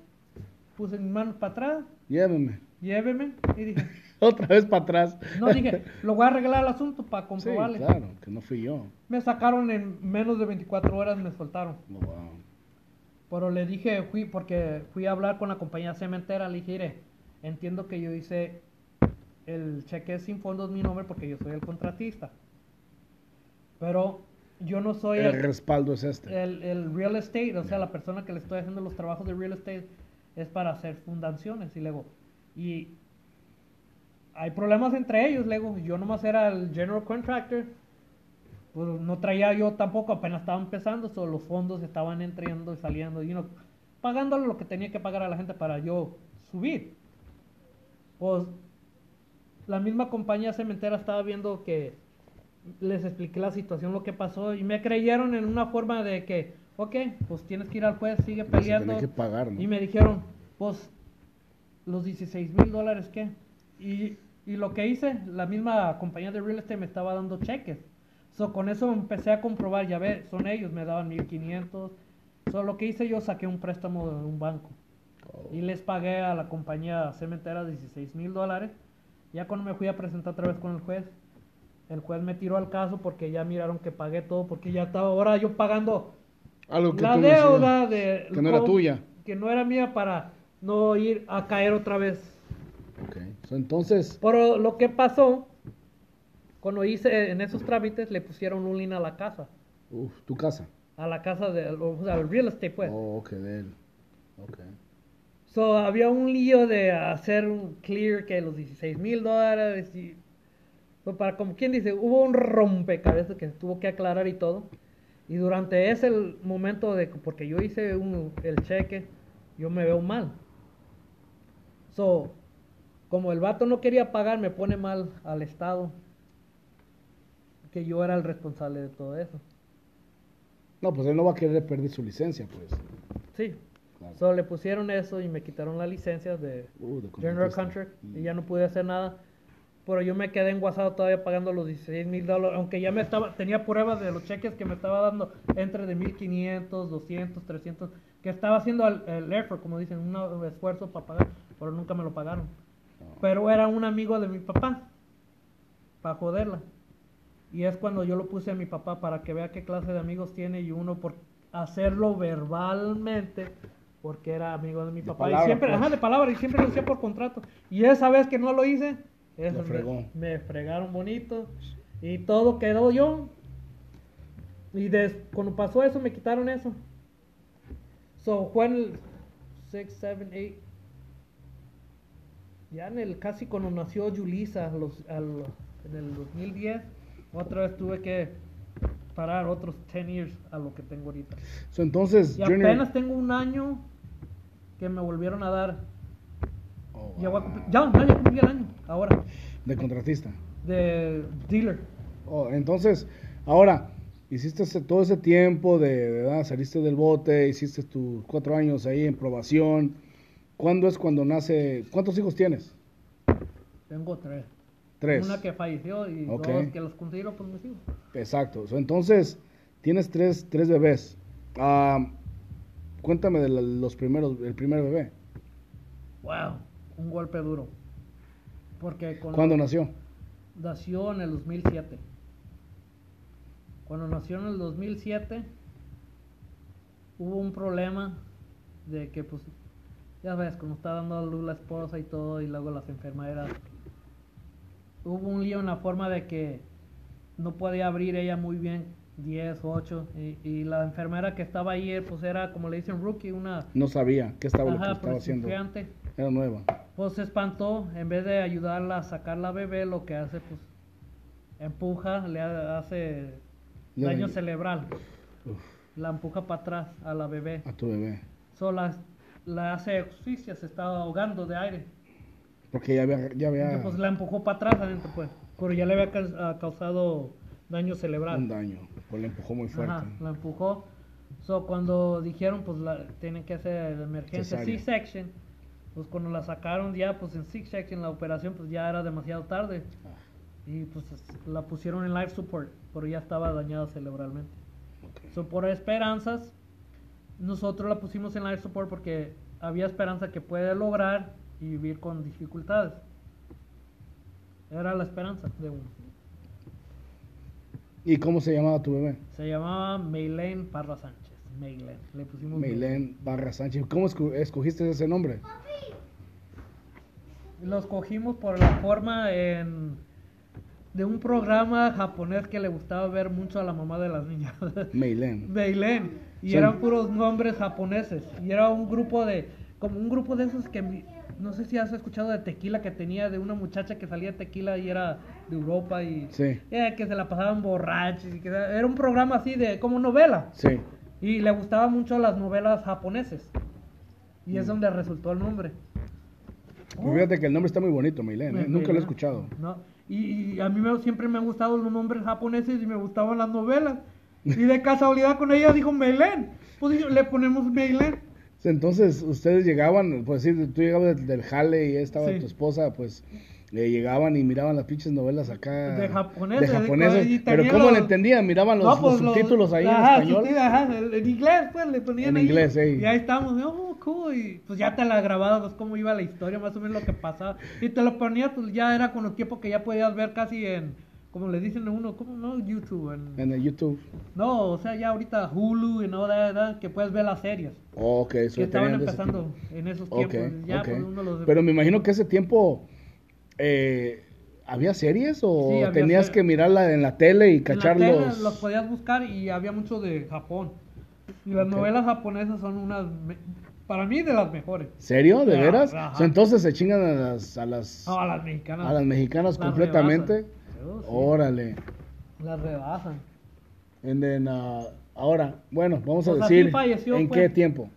puse mis manos para atrás, Lléveme. lléveme. Y dije, Otra vez para atrás. no dije, lo voy a arreglar el asunto para Sí, comprobarle. claro, que no fui yo. Me sacaron en menos de 24 horas, me soltaron. Oh, wow. Pero le dije, fui, porque fui a hablar con la compañía cementera, le dije, "Mire, entiendo que yo hice el cheque sin fondos mi nombre porque yo soy el contratista. Pero yo no soy El el, respaldo es este. el, el real estate, o sea, la persona que le estoy haciendo los trabajos de real estate es para hacer fundaciones. Y luego, y hay problemas entre ellos, luego, yo nomás era el general contractor, pues no traía yo tampoco, apenas estaba empezando, solo los fondos estaban entrando y saliendo, y you know, pagándole lo que tenía que pagar a la gente para yo subir. Pues la misma compañía cementera estaba viendo que les expliqué la situación, lo que pasó, y me creyeron en una forma de que, ok, pues tienes que ir al juez, sigue peleando. que pagar, ¿no? Y me dijeron, pues, los 16 mil dólares, ¿qué? Y, y lo que hice, la misma compañía de real estate me estaba dando cheques. So, con eso empecé a comprobar, ya ve, son ellos, me daban 1500. So, lo que hice yo, saqué un préstamo de un banco. Oh. Y les pagué a la compañía cementera 16 mil dólares. Ya cuando me fui a presentar otra vez con el juez, el juez me tiró al caso porque ya miraron que pagué todo, porque ya estaba ahora yo pagando Algo que la deuda de que no era tuya. que no era mía para no ir a caer otra vez Ok. So, entonces, pero lo que pasó cuando hice en esos trámites le pusieron un link a la casa uf, tu casa. a la casa de o sea, al real estate pues Oh, ok, de él. Ok. So había un lío de hacer un clear que los 16 mil dólares y so, para como quien dice hubo un rompecabezas que tuvo que aclarar y todo. Y durante ese momento de porque yo hice un- el cheque yo me veo mal. So como el vato no quería pagar me pone mal al estado que yo era el responsable de todo eso. No, pues él no va a querer perder su licencia, pues. sí Claro. so le pusieron eso y me quitaron la licencia de Uh, de General. Contract Mm. y ya no pude hacer nada. Pero yo me quedé enguasado todavía pagando los 16 mil dólares, aunque ya me estaba, tenía pruebas de los cheques que me estaba dando entre de 1500, 200, 300, que estaba haciendo el, el effort, como dicen, un esfuerzo para pagar, pero nunca me lo pagaron. No. Pero era un amigo de mi papá, para joderla. Y es cuando yo lo puse a mi papá para que vea qué clase de amigos tiene y uno por hacerlo verbalmente, porque era amigo de mi De papá. palabra, y siempre, pues. ajá, de palabra, y siempre lo hacía por contrato. Y esa vez que no lo hice, eso me-. Me, fregaron bonito. Y todo quedó yo. Y des- cuando pasó eso, me quitaron eso. So, fue en el 6, 7, 8. Ya en el casi cuando nació Yulisa, los, al- en el 2010, otra vez tuve que parar otros 10 years a lo que tengo ahorita. So, entonces, Y Junior... apenas tengo un año que me volvieron a dar. Oh, Ya, wow. cumplir- ya, no, ya cumplí el año, ahora, De contratista. de dealer. Oh, entonces, ahora, hiciste todo ese tiempo de, edad, saliste del bote, hiciste tus cuatro años ahí en probación. ¿Cuándo es cuando nace? ¿Cuántos hijos tienes? Tengo tres. Tres. Una que falleció y Ok. dos que los considero pues mis hijos. Exacto. So, entonces, tienes tres, tres bebés. Ah, cuéntame de los primeros, el primer bebé. Wow, un golpe duro. Porque con ¿Cuándo nació? nació en el 2007. Cuando nació en el 2007, hubo un problema de que, pues, ya ves, como está dando a luz la esposa y todo, y luego las enfermeras. Hubo un lío en la forma de que no podía abrir ella muy bien 10, 8, y, y la enfermera que estaba ahí, pues era, como le dicen, rookie, una... No sabía qué estaba, lo que Ajá, estaba haciendo. Era nueva. Pues se espantó, en vez de ayudarla a sacar la bebé, lo que hace, pues, empuja, le ha- hace daño cerebral. Uf, La empuja para atrás a la bebé. a tu bebé. So, la, la hace asfixia, se estaba ahogando de aire. Porque ya había, ya había pues la empujó para atrás adentro, pues. Pero ya le había ah, causado daño cerebral. un daño. Pues le empujó muy fuerte. Ajá, la empujó. So, cuando dijeron, pues, la, tienen que hacer la emergencia. C-section, pues, cuando la sacaron ya, pues, en C-section, la operación, pues, ya era demasiado tarde. Ah, Y, pues, es- la pusieron en life support, pero ya estaba dañada cerebralmente. ok. So, por esperanzas, nosotros la pusimos en life support porque había esperanza que puede lograr y vivir con dificultades. Era la esperanza de uno. ¿Y cómo se llamaba tu bebé? Se llamaba Maylen Parra Sánchez. Maylen. Le pusimos Meilén Barra Sánchez. ¿Cómo esco- escogiste ese nombre? Lo escogimos por la forma en, de un programa japonés que le gustaba ver mucho a la mamá de las niñas. Meilén. Meilén. Y eran puros nombres japoneses. Y era un grupo de, como un grupo de esos que, no sé si has escuchado de tequila que tenía, de una muchacha que salía de tequila y era de Europa y Sí, eh, que se la pasaban borrachos. Y que, era un programa así de, como novela. sí. Y le gustaban mucho las novelas japoneses. Y es donde resultó el nombre. Pues fíjate que el nombre está muy bonito, Meilén. ¿eh? Nunca lo he escuchado. No. Y, y a mí me- siempre me han gustado los nombres japoneses y me gustaban las novelas. Y de casualidad con ella dijo Meilén. Pues dijo, le ponemos Meilén. Entonces, ustedes llegaban, pues sí, tú llegabas del, jale y estaba Sí. tu esposa, pues le llegaban y miraban las pinches novelas acá. De japoneses, de japoneses. y Pero ¿cómo los- le entendían? Miraban los, No, pues, los subtítulos ahí ajá, en español. ajá, en, inglés, pues le ponían En ahí. inglés. Y ahí estamos, y, oh, cool. Y pues ya te la grababa, pues cómo iba la historia, más o menos lo que pasaba. Y te lo ponías, pues ya era con el tiempo que ya podías ver casi en, como le dicen a uno, ¿cómo no? YouTube. en- En el YouTube. No, o sea, ya ahorita Hulu y no, da- que puedes ver las series. Ok, eso que estaban empezando en esos tiempos. ya, ok. pues uno los... Pero me imagino que ese tiempo eh, había series o Sí, había tenías ser- que mirarla en la tele y en la tele los... podías buscar y había mucho de Japón. Y las novelas japonesas son unas, me- para mí, de las mejores. ¿Serio? ¿De Ah, veras? ajá. O sea, entonces se chingan a las, a las, No, a las mexicanas. a las mexicanas las completamente. Oh, sí, Órale. Las rebasan. And then, uh, ahora, bueno, vamos a Pues decir falleció, en pues. qué tiempo,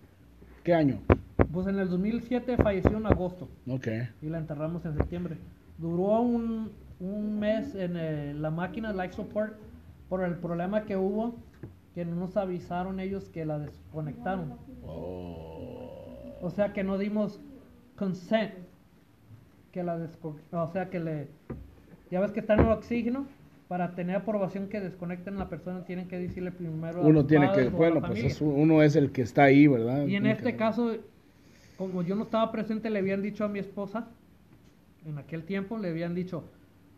qué año. Pues en el 2007 falleció en agosto Ok. y la enterramos en septiembre. Duró un, un mes en eh, la máquina Life Support por el problema que hubo, que no nos avisaron ellos que la desconectaron. O sea que no dimos consent que la desco- o sea que le ya ves que está en el oxígeno para tener aprobación que desconecten a la persona tienen que decirle primero Uno tiene que, bueno, pues es, uno es el que está ahí, ¿verdad? y en Tiene este que- caso como yo no estaba presente le habían dicho a mi esposa en aquel tiempo le habían dicho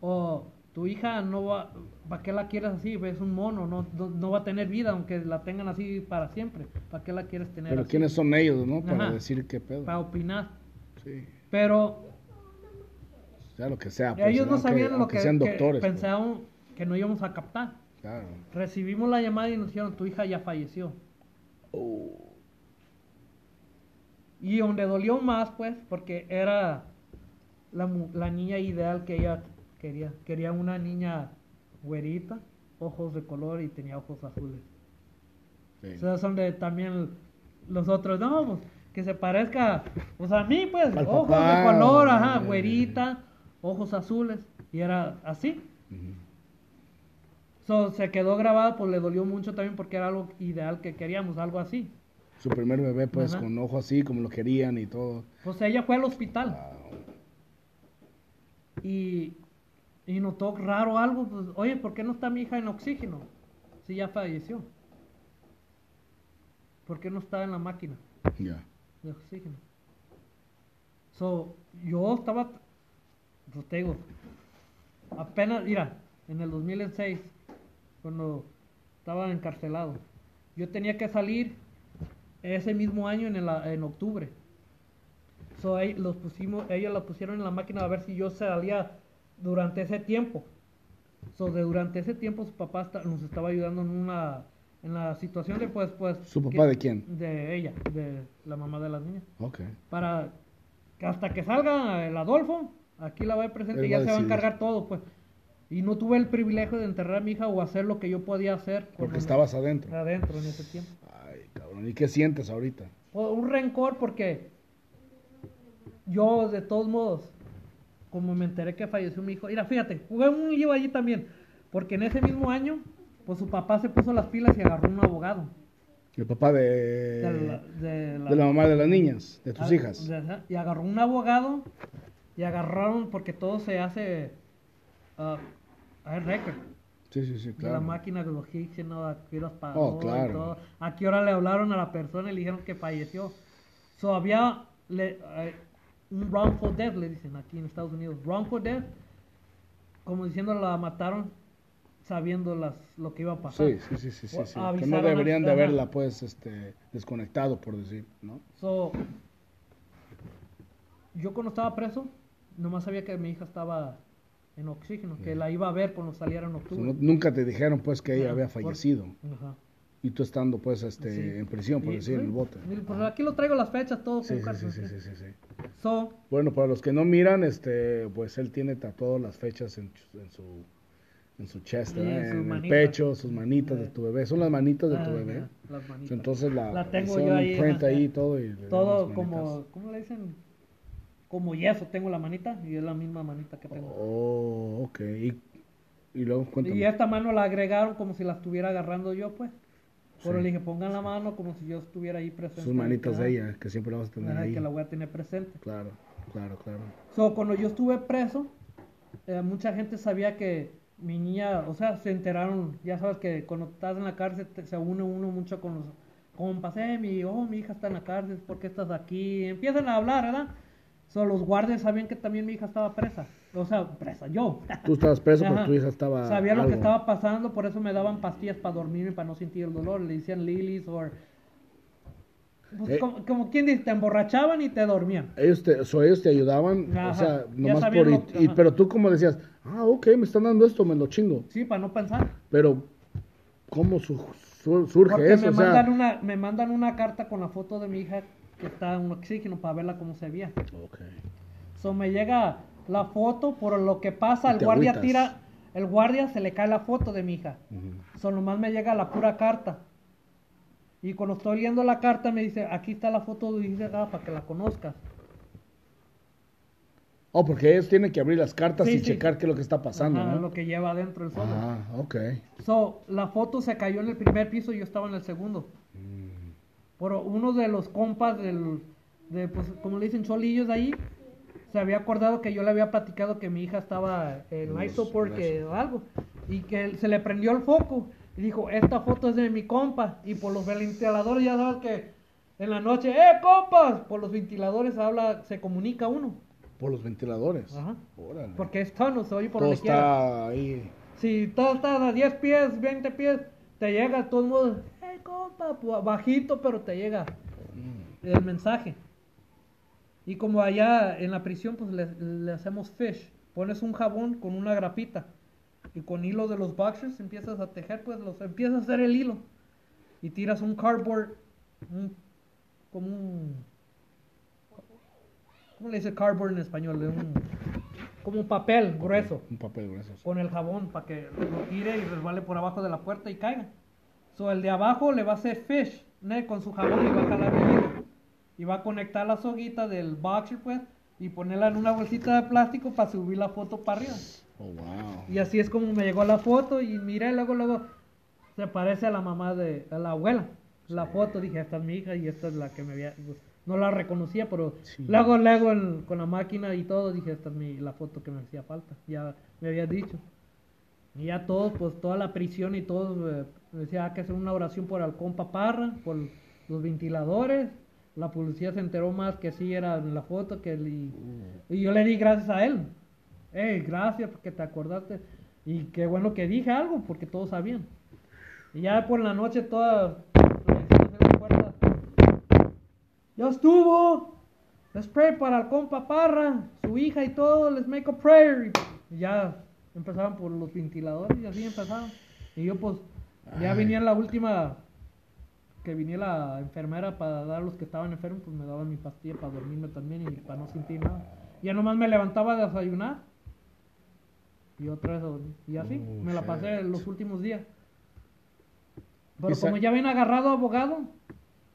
oh tu hija no va ¿para qué la quieres así? es un mono no, no, no va a tener vida aunque la tengan así para siempre ¿para qué la quieres tener Pero así? quiénes son ellos, ¿no? Para Ajá. decir qué pedo. para opinar Sí. pero Sea lo que sea. pues, ellos no aunque- sabían lo que, sean que doctores. pues. pensaban que no íbamos a captar. Claro. Recibimos la llamada y nos dijeron, tu hija ya falleció. Oh, Y donde dolió más, pues, porque era la, niña ideal que ella quería. Quería una niña güerita, ojos de color y tenía ojos azules. sí. O sea, es donde también los otros, no, pues, que se parezca, pues a mí, pues, Al ojos papá, de color, ajá, güerita, ojos azules. Y era así. So, se quedó grabado, pues le dolió mucho también porque era algo ideal que queríamos, algo así. Su primer bebé, pues, Ajá. con ojo así, como lo querían y todo. Pues ella fue al hospital Wow. y, y notó raro algo. Pues, oye, ¿por qué no está mi hija en oxígeno? Si ya falleció. ¿Por qué no está en la máquina Ya. de oxígeno? So, yo estaba, pues te digo, apenas, mira, en el 2006, cuando estaba encarcelado, yo tenía que salir ese mismo año en, el- en octubre. So, ahí los pusimos, ellos la pusieron en la máquina a ver si yo salía durante ese tiempo. So, de durante ese tiempo su papá esta- nos estaba ayudando en una en la situación de pues pues ¿Su que- papá de quién? De ella, de la mamá de las niñas. Ok. Para que hasta que salga el Adolfo, aquí la va a presente Él y ya a se va a encargar todo, pues. Y no tuve el privilegio de enterrar a mi hija o hacer lo que yo podía hacer Porque me- estabas adentro. adentro en ese tiempo. Ay, cabrón. ¿Y qué sientes ahorita? O un rencor porque yo de todos modos, como me enteré que falleció mi hijo, mira, fíjate, jugué un lío allí también, porque en ese mismo año, pues su papá se puso las pilas y agarró un abogado. El papá de, de la, de la- de la mamá de las niñas, de tus Ah, hijas. y agarró un abogado y agarraron, porque todo se hace, ah, hay récord. Sí, sí, sí, De la claro. máquina de los Higgs, ¿no? A qué horas pagó Oh, y claro. todo. A qué hora le hablaron a la persona y le dijeron que falleció. So, había le- eh, un wrongful death, le dicen aquí en Estados Unidos. Wrongful death, como diciendo la mataron sabiendo las, lo que iba a pasar. Sí, sí, sí, sí, sí. Que no deberían de haberla, pues, este, desconectado, por decir, ¿no? So, yo cuando estaba preso, nomás sabía que mi hija estaba en oxígeno, que la iba a ver cuando saliera en O sea, octubre. no- nunca te dijeron, pues, que ella Ajá, había por- fallecido. Ajá. Y tú estando, pues, este, Sí. en prisión, por Y- decir, en el bote. pues, aquí lo traigo las fechas, todo Sí, con sí, sí, sí, sí. So, Bueno, para los que no miran, este, pues él tiene tatuadas las fechas en, en su en su chest, en el pecho, sus manitas de Eh. tu bebé. Son las manitas de tu ah, bebé. ya, las manitas. Entonces la, La tengo yo ahí, print ahí todo. Y todo como. ¿cómo le dicen? Como yeso tengo la manita y es la misma manita que tengo. Oh, ok. Y, y luego cuéntame. y esta mano la agregaron como si la estuviera agarrando yo, pues. Pero Sí. le dije, pongan la mano como si yo estuviera ahí presente. Sus manitas de ella, que siempre la vas a tener ahí. que la voy a tener presente. Claro, claro, claro. So, cuando yo estuve preso, eh, mucha gente sabía que mi niña, o sea, se enteraron, ya sabes que cuando estás en la cárcel te- se une uno mucho con los compas, eh, mi, oh, mi hija está en la cárcel, ¿por qué estás aquí? Empiezan a hablar, ¿verdad? So, los guardias sabían que también mi hija estaba presa, o sea, presa, yo. Tú estabas preso, pero tu hija estaba. Sabía lo que estaba pasando, por eso me daban pastillas para dormirme, para no sentir el dolor. Le decían lilies o... Pues, Eh. como, como quien dice, te emborrachaban y te dormían. Ellos te, so, ellos te ayudaban, o Ajá, sea, ya nomás por... lo- y- pero tú como decías, ah, ok, me están dando esto, me lo chingo. Sí, para no pensar. Pero, ¿cómo su- su- surge Porque eso? me, O sea, mandan una, me mandan una carta con la foto de mi hija que está en oxígeno para verla cómo se veía. Ok. So me llega la foto, por lo que pasa, el guardia agüitas. tira, el guardia se le cae la foto de mi hija. Ujú. So nomás me llega la pura carta. Y cuando estoy leyendo la carta me dice, aquí está la foto de hija para que la conozcas. Oh, porque ellos tienen que abrir las cartas Sí, y sí. checar qué es lo que está pasando, Ajá, ¿no? Lo que lleva adentro el sobre. Ah, ok. So, la foto se cayó en el primer piso y yo estaba en el segundo. Pero uno de los compas del, de, pues, como le dicen, cholillos de ahí, se había acordado que yo le había platicado que mi hija estaba en life support o algo, y que se le prendió el foco, y dijo, esta foto es de mi compa, y por los ventiladores ya sabes que en la noche, ¡eh, compas! Por los ventiladores habla, se comunica uno, Por los ventiladores. Ajá. Órale. porque es tono, se oye por Todo donde quiera. está ahí. Si todo está a 10 pies, 20 pies, te llega de todos modos, ¡eh, compa! Bajito, pero te llega el mensaje. Y como allá en la prisión, pues le, le hacemos fish. Pones un jabón con una grapita. Y con hilo de los boxers empiezas a tejer, pues los empiezas a hacer el hilo. Y tiras un cardboard, un- como un... ¿Cómo le dice cardboard en español? Un- como un papel grueso Un papel grueso. sí. con el jabón para que lo tire y resbale por abajo de la puerta y caiga. So, el de abajo le va a hacer fish, ¿ne? Con su jabón y va a jalar el hilo. Y va a conectar la soguita del boxer, pues, y ponerla en una bolsita de plástico para subir la foto para arriba. Oh, wow. Y así es como me llegó la foto y miré, luego, luego, se parece a la mamá de, a la abuela. La foto, dije, esta es mi hija y esta es la que me había, pues, no la reconocía, pero Sí. luego, luego en- con la máquina y todo, dije, esta es mi, la foto que me hacía falta, ya me había dicho. Y ya todos, pues toda la prisión y todos, eh, decía, hay que hacer una oración por el compa Parra, por los ventiladores. La policía se enteró más que sí era en la foto que y, y yo le di gracias a él. hey, gracias porque te acordaste. Y qué bueno que dije algo, porque todos sabían. Y ya por la noche todas ya estuvo. Let's pray para el compa Parra, su hija y todo. Let's make a prayer. Y ya empezaban por los ventiladores y así empezaban. Y yo pues ya venía la última que viniera la enfermera para dar a los que estaban enfermos, pues me daban mi pastilla para dormirme también y para no sentir nada. Ya nomás me levantaba a desayunar y otra vez a dormir. Y así Oh, me la shit. pasé los últimos días. Pero como ya habían agarrado abogado,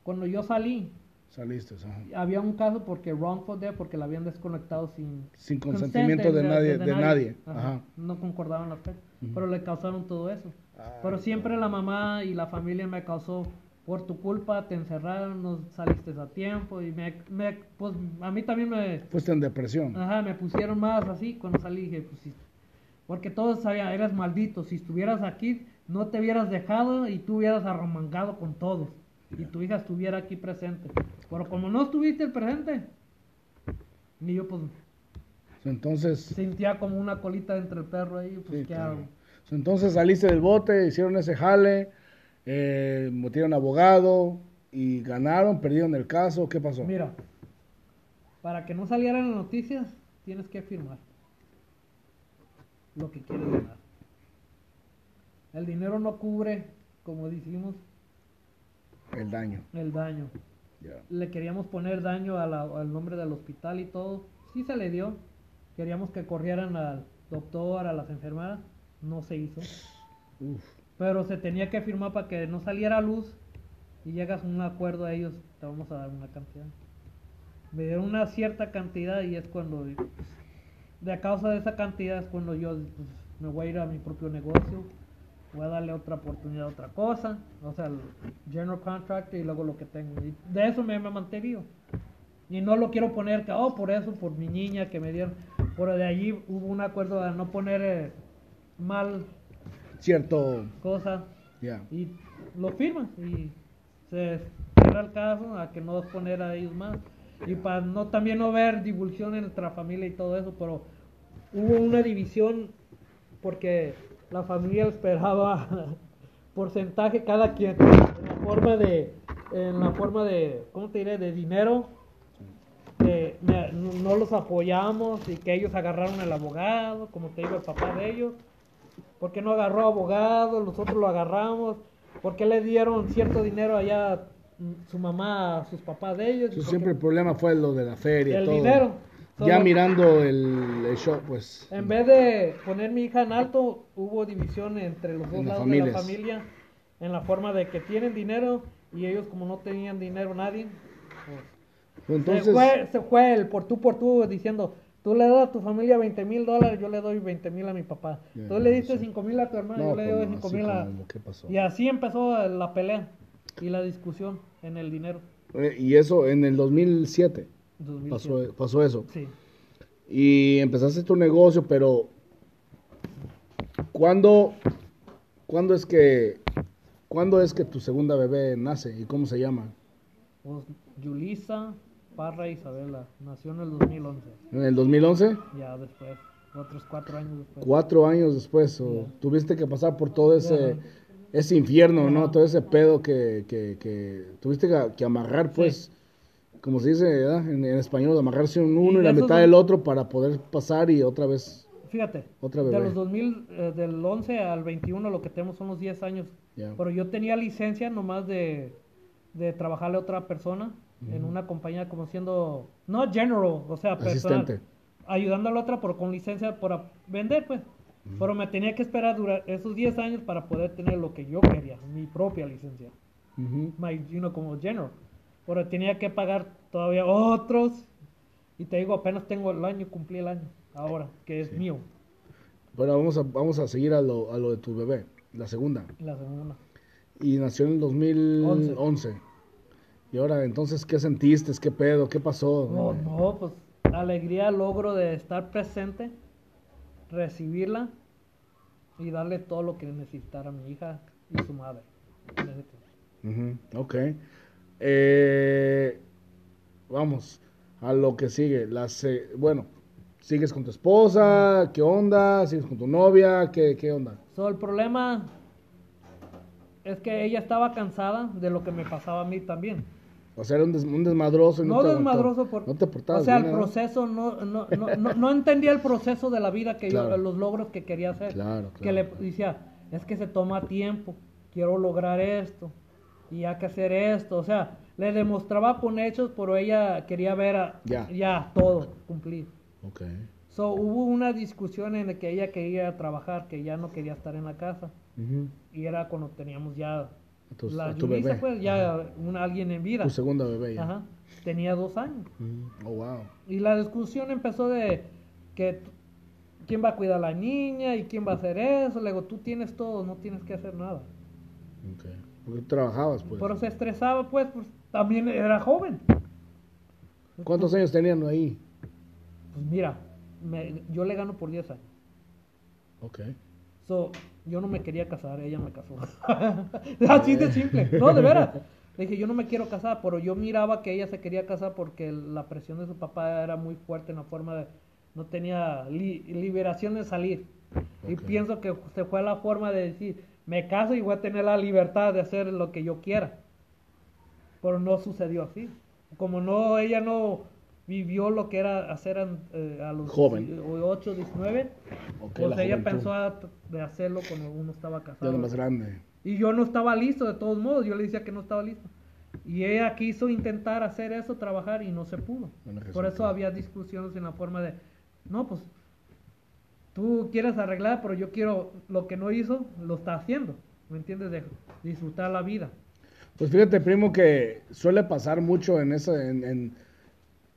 cuando yo salí, Saliste, ajá. había un caso porque wrongful death, porque la habían desconectado sin Sin consent consentimiento de nadie, de nadie. Ajá. Ajá. No concordaban las fechas, Ujú. pero le causaron todo eso. Ah, Pero siempre la mamá y la familia me causó, por tu culpa te encerraron, no saliste a tiempo y me, me- pues a mí también me, Fuiste en depresión. ajá, me pusieron más así cuando salí, dije, pues sí. Porque todos sabían, eres maldito, si estuvieras aquí no te hubieras dejado y tú hubieras arromangado con todos y tu hija estuviera aquí presente. Pero como no estuviste presente, ni yo pues Entonces, sentía como una colita entre el perro ahí, pues Sí, qué claro. hago. entonces saliste del bote, hicieron ese jale, eh, metieron abogado y ganaron, perdieron el caso. ¿Qué pasó? Mira, para que no salieran las noticias, tienes que firmar lo que quieres ganar. El dinero no cubre, como dijimos, El daño. el daño. Le queríamos poner daño a la- al nombre del hospital y todo. Sí se le dio. Queríamos que corrieran al doctor, a las enfermeras. No se hizo. Uf. Pero se tenía que firmar para que no saliera a luz y llegas a un acuerdo a ellos, te vamos a dar una cantidad. Me dieron una cierta cantidad y es cuando, pues, de a causa de esa cantidad es cuando yo pues, me voy a ir a mi propio negocio, voy a darle otra oportunidad a otra cosa, o sea, el general contractor y luego lo que tengo. Y de eso me, me he mantenido. Y no lo quiero poner que, oh, por eso, por mi niña que me dieron. Pero de allí hubo un acuerdo de no poner eh, mal Cierto. cosa Ya. y lo firman y se cierra el caso a que no poner a ellos más y para no también no ver divulgación entre la familia y todo eso pero hubo una división porque la familia esperaba porcentaje cada quien en la forma de en la forma de cómo te diré de dinero que me- no los apoyamos y que ellos agarraron el abogado como te digo el papá de ellos ¿Por qué no agarró abogado? Nosotros lo agarramos. ¿Por qué le dieron cierto dinero allá mm, su mamá a sus papás de ellos? Sí, ¿Por siempre el problema fue lo de la feria. El todo. dinero. Ya mirando el, el show, pues. En vez de poner mi hija en alto, hubo división entre los dos lados de la familia en la forma de que tienen dinero y ellos como no tenían dinero nadie. pues, Entonces, se, fue, se fue el por tú por tú diciendo, tú le das a tu familia 20 mil dólares, yo le doy 20 mil a mi papá. Ya, tú le diste sí. 5 mil a tu hermano, no, yo le pues doy no, 5 así mil a... como, ¿qué pasó? Y así empezó la pelea y la discusión en el dinero. Eh, Y eso en el 2007 2007. Pasó, pasó eso. Sí. Y empezaste tu negocio, pero ¿cuándo, ¿cuándo es que cuándo es que tu segunda bebé nace y cómo se llama? Pues Yulisa Parra Isabela nació en el 2011. ¿En el 2011? Ya después, otros cuatro años después. Cuatro años después, o tuviste que pasar por todo ese, Ajá. ese infierno, ¿no? Todo ese pedo que, que, que tuviste que, que amarrar, pues, como se dice ¿verdad? en, en español, amarrarse un uno Y y, la mitad del otro para poder pasar y otra vez, Fíjate, Otra de los 2000, eh, del 11 al 21 lo que tenemos son los 10 años. ya. Pero yo tenía licencia nomás de, de trabajarle a otra persona en una compañía como siendo, no general, o sea, personal, Asistente. ayudando a la otra, pero con licencia para vender, pues. Pero me tenía que esperar durar esos 10 años para poder tener lo que yo quería, mi propia licencia. Ujú. My, you know, como general. Pero tenía que pagar todavía otros. Y te digo, apenas tengo el año, cumplí el año, ahora, que es mío, Pero vamos a, vamos a seguir a lo, a lo de tu bebé, la segunda. la segunda. Y nació en el 2011. Y ahora, entonces, ¿qué sentiste? ¿Qué pedo? ¿Qué pasó? No, no, pues alegría, logro de estar presente, recibirla y darle todo lo que necesitara mi hija y su madre. Ujú, Ok. Eh, vamos a lo que sigue. La se- bueno, ¿Sigues con tu esposa? ¿Qué onda? ¿Sigues con tu novia? ¿Qué, qué onda? So, el problema es que ella estaba cansada de lo que me pasaba a mí también. O sea, era un, des- un desmadroso. y No te desmadroso por... No te portabas O sea, bien, el ¿verdad? proceso, no, no, no, no, entendía el proceso de la vida que Claro. yo, los logros que quería hacer. Claro, Que le decía, es que se toma tiempo, quiero lograr esto, y hay que hacer esto. O sea, le demostraba con hechos, pero ella quería ver a- Ya. ya todo cumplir. Ok. So, hubo una discusión en la que ella quería trabajar, que ya no quería estar en la casa. Ujú. Y era cuando teníamos ya tu, la tu Yulisa, bebé. pues, ya un, alguien en vida. Tu segunda bebé ya. Ajá. Tenía dos años. Ujú. Oh, wow. Y la discusión empezó de que quién va a cuidar a la niña y quién va a hacer eso. Le digo, tú tienes todo, no tienes que hacer nada. Ok. Porque tú trabajabas, pues. Pero se estresaba, pues, pues también era joven. ¿Cuántos años tenían ahí? Pues mira, me- yo le gano por 10 años. Ok. So, yo no me quería casar, ella me casó. Así de simple. No, de veras. Le dije, yo no me quiero casar, pero yo miraba que ella se quería casar porque la presión de su papá era muy fuerte en la forma de... No tenía li- liberación de salir. Y pienso que se fue la forma de decir, me caso y voy a tener la libertad de hacer lo que yo quiera. Pero no sucedió así. Como no, ella no vivió lo que era hacer eh, a los Joven. 8, 19, Ok, pues la ella juventud. pensó a- de hacerlo cuando uno estaba casado. era más grande. Y yo no estaba listo, de todos modos, yo le decía que no estaba listo. Y ella quiso intentar hacer eso, trabajar, y no se pudo. Por eso había discusiones en la forma de, no, pues, tú quieres arreglar, pero yo quiero, lo que no hizo, lo está haciendo. ¿Me entiendes? De disfrutar la vida. Pues fíjate, primo, que suele pasar mucho en eso, en, en-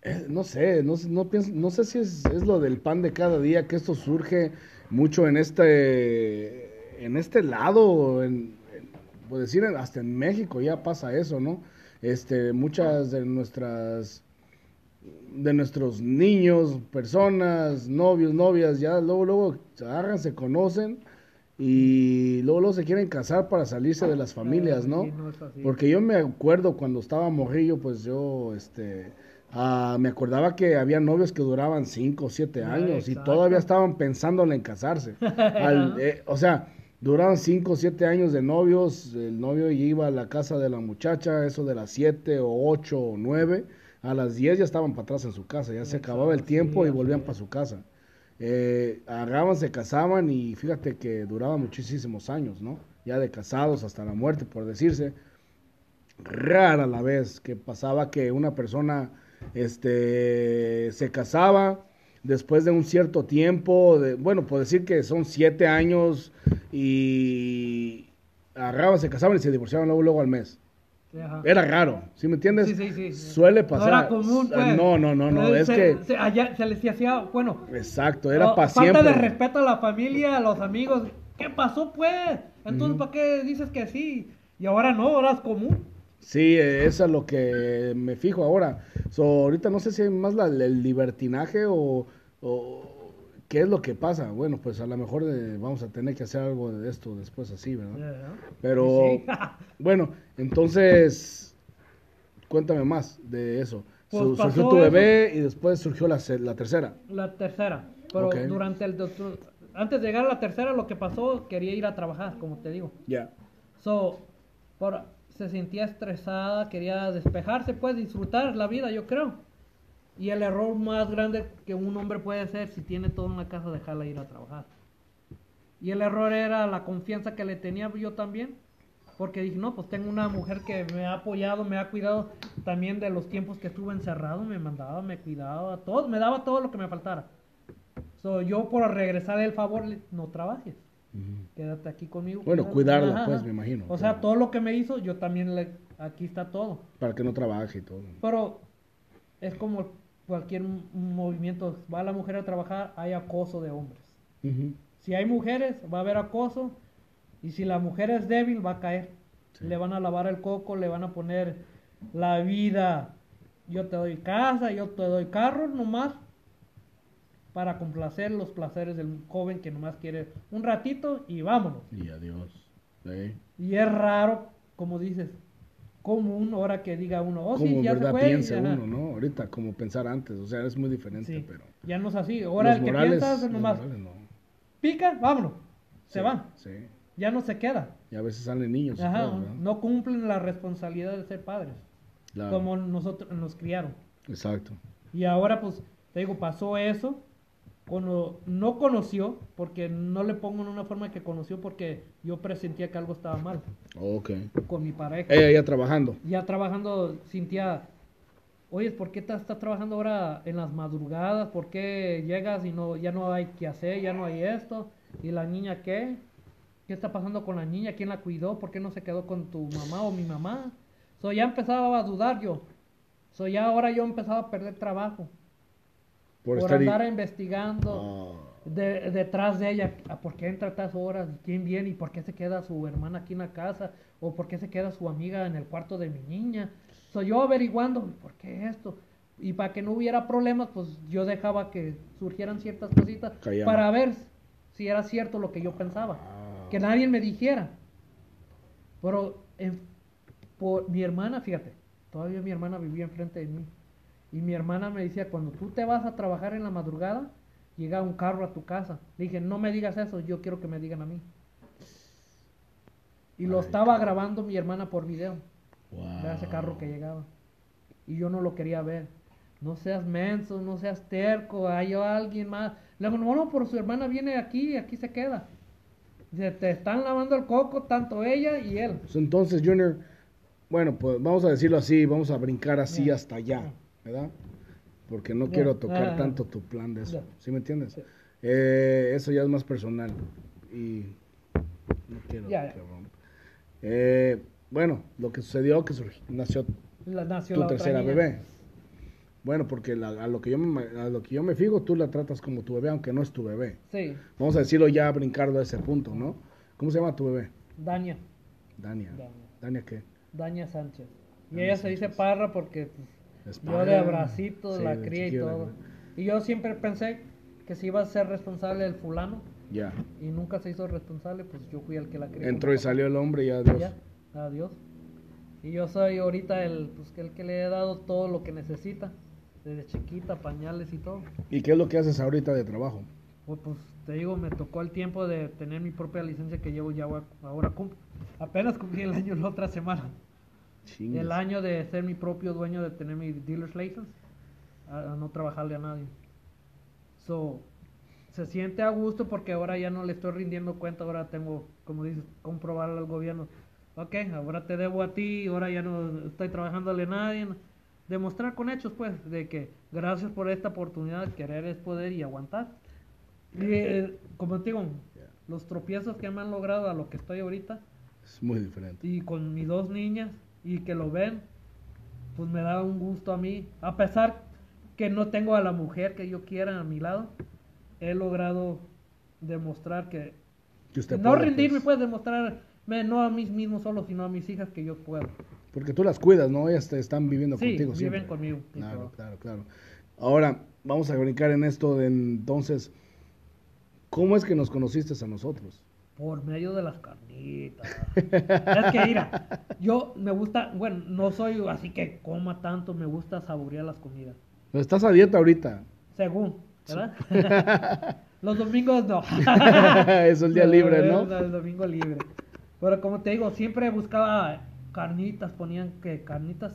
eh, no sé, no, no, pienso, no sé si es, es lo del pan de cada día, que esto surge mucho en este, en este lado, en, en- puedo decir, hasta en México ya pasa eso, ¿no? Este, muchas de nuestras, de nuestros niños, personas, novios, novias, ya luego, luego se agarran, se conocen y luego, luego se quieren casar para salirse de las familias, ¿no? Porque yo me acuerdo cuando estaba morrillo, pues yo, este, ah, me acordaba que había novios que duraban 5 o 7 Ah, años y todavía estaban pensando en casarse. Al- eh, o sea, duraban 5 o 7 años de novios, el novio iba a la casa de la muchacha, eso de las 7 o 8 o 9, a las 10 ya estaban para atrás en su casa, ya se acababa el tiempo y volvían para su casa. Eh, agarraban, se casaban y fíjate que duraban muchísimos años, ¿no? Ya de casados hasta la muerte, por decirse. Rara la vez que pasaba que una persona este, se casaba después de un cierto tiempo, de, bueno, por decir que son siete años y agarraban, se casaban y se divorciaban luego, luego al mes. Ajá. Era raro, ¿sí me entiendes? Sí, sí, sí. Suele pasar. No era común, pues. No, no, no, no, Eh, es se- que... se- allá se les hacía, bueno, Exacto, era Oh, para falta siempre. de respeto a la familia, a los amigos. ¿Qué pasó, pues? Entonces, ¿para qué dices que sí? Y ahora no, ahora es común. Sí, eh, eso es lo que me fijo ahora. So, ahorita no sé si hay más la- el libertinaje o, o qué es lo que pasa. Bueno, pues a lo mejor eh, vamos a tener que hacer algo de esto después así, ¿verdad? Pero Sí. bueno, entonces cuéntame más de eso. Pues Su- surgió tu eso. bebé y después surgió la, la tercera. La tercera. Pero Ok. durante el doctor, antes de llegar a la tercera, lo que pasó, quería ir a trabajar, como te digo. Ya. So, por, se sentía estresada, quería despejarse, pues disfrutar la vida, yo creo. Y el error más grande que un hombre puede hacer si tiene todo en la casa, dejarla ir a trabajar. Y el error era la confianza que le tenía yo también. Porque dije, no, pues tengo una mujer que me ha apoyado, me ha cuidado también de los tiempos que estuve encerrado, me mandaba, me cuidaba, todo, me daba todo lo que me faltara. So, yo por regresarle el favor, no trabajes, Ujú. quédate aquí conmigo. Bueno, quédate. cuidarla, Ajá, pues, me imagino, O sea, todo lo que me hizo, yo también le, aquí está todo. Para que no trabaje y todo. Pero es como cualquier movimiento, va la mujer a trabajar, hay acoso de hombres. Si hay mujeres, va a haber acoso. Y si la mujer es débil, va a caer. Sí. Le van a lavar el coco, le van a poner la vida. Yo te doy casa, yo te doy carro, nomás. Para complacer los placeres del joven que nomás quiere un ratito y vámonos. Y adiós. Sí. Y es raro, como dices, común ahora que diga uno, oh, como sí, ya se verdad fue. piense ajá. uno, ¿no? Ahorita, como pensar antes, o sea, es muy diferente, Sí, pero... Ya no es así. Ahora el que morales, piensa es los nomás, morales no. pica, vámonos. Se Sí, va. Sí, Ya no se queda. y a veces salen niños Ajá, no cumplen la responsabilidad de ser padres, Claro, como nosotros nos criaron. Exacto. Y ahora, pues, te digo, pasó eso. Cuando no conoció, porque no le pongo en una forma que conoció, porque yo presentía que algo estaba mal Ok. con mi pareja. Ella ya trabajando. Ya trabajando, sentía, oye, ¿por qué estás estás trabajando ahora en las madrugadas? ¿Por qué llegas y no ya no hay que hacer, ya no hay esto? ¿Y la niña qué? ¿Qué está pasando con la niña? ¿Quién la cuidó? ¿Por qué no se quedó con tu mamá o mi mamá? So, ya empezaba a dudar yo. So, ya ahora yo empezaba a perder trabajo. Por, Por, estar... y- andar investigando Ah, de- detrás de ella. ¿a ¿Por qué entra a tantas horas? ¿Y ¿Quién viene? ¿Y por qué se queda su hermana aquí en la casa? ¿O por qué se queda su amiga en el cuarto de mi niña? Soy yo averiguando, ¿por qué esto? Y para que no hubiera problemas, pues yo dejaba que surgieran ciertas cositas para ver si era cierto lo que yo pensaba. Ah. Que nadie me dijera. Pero en- por mi hermana, fíjate, todavía mi hermana vivía enfrente de mí. Y mi hermana me decía, cuando tú te vas a trabajar en la madrugada, llega un carro a tu casa. Le dije, no me digas eso, yo quiero que me digan a mí. Y lo estaba grabando mi hermana por video, wow. de ese carro que llegaba. Y yo no lo quería ver. No seas menso, no seas terco, hay alguien más. Le digo, no, no, por su hermana viene aquí, aquí se queda. Dice, te están lavando el coco, tanto ella y él. Pues Entonces, Junior, bueno, pues vamos a decirlo así, vamos a brincar así hasta allá, ¿verdad? Porque no quiero tocar Ah. tanto tu plan de eso. ¿sí me entiendes? Sí. Eh, eso ya es más personal y no quiero Ya, rompa. Eh, bueno, lo que sucedió que surgi- nació La, nació tu la tercera bebé. Bueno, porque la- a, lo que yo me, a lo que yo me fijo, tú la tratas como tu bebé, aunque no es tu bebé. Sí, Vamos a decirlo ya brincando a ese punto, ¿no? ¿Cómo se llama tu bebé? Dania. Dania. Dania. ¿Dania qué? Sánchez. Sánchez. Y Dania ella se dice. Parra porque pues, Yo de Parra. abracito Sí, la cría y todo. Y yo siempre pensé que si iba a ser responsable el fulano Ya. y nunca se hizo responsable, pues yo fui el que la crió. Entró y salió el hombre y adiós. Ya, adiós. Y yo soy ahorita el, pues, que el que le he dado todo lo que necesita, desde chiquita, pañales y todo. ¿Y qué es lo que haces ahorita de trabajo? Pues, pues, te digo, me tocó el tiempo de tener mi propia licencia que llevo ya ahora. Apenas cumplí el año la otra semana. El año de ser mi propio dueño, de tener mi dealer's license, a, a no trabajarle a nadie. So, se siente a gusto porque ahora ya no le estoy rindiendo cuenta, ahora tengo, como dices, comprobar al gobierno. Ok, ahora te debo a ti, ahora ya no estoy trabajándole a nadie. Demostrar con hechos, pues, de que gracias por esta oportunidad, querer es poder y aguantar. Y eh, como te digo, los tropiezos que me han logrado a lo que estoy ahorita, Es muy diferente. y con mis dos niñas y que lo ven, pues me da un gusto a mí. A pesar que no tengo a la mujer que yo quiera a mi lado, he logrado demostrar que... Que usted no puede, rendirme, pues. pues demostrarme no a mí mismo solo, sino a mis hijas que yo puedo. Porque tú las cuidas, ¿no? Ellas te están viviendo Sí, contigo viven siempre. conmigo Claro, claro, claro. Ahora, vamos a brincar en esto de entonces, ¿cómo es que nos conociste a nosotros? Por medio de las carnitas. es que mira, yo me gusta, bueno, no soy así que coma tanto, me gusta saborear las comidas. Pero estás a dieta ahorita. Según, ¿verdad? Los domingos no. es el día libre, ¿no? El, el domingo libre. Pero como te digo, siempre buscaba carnitas, ponían que carnitas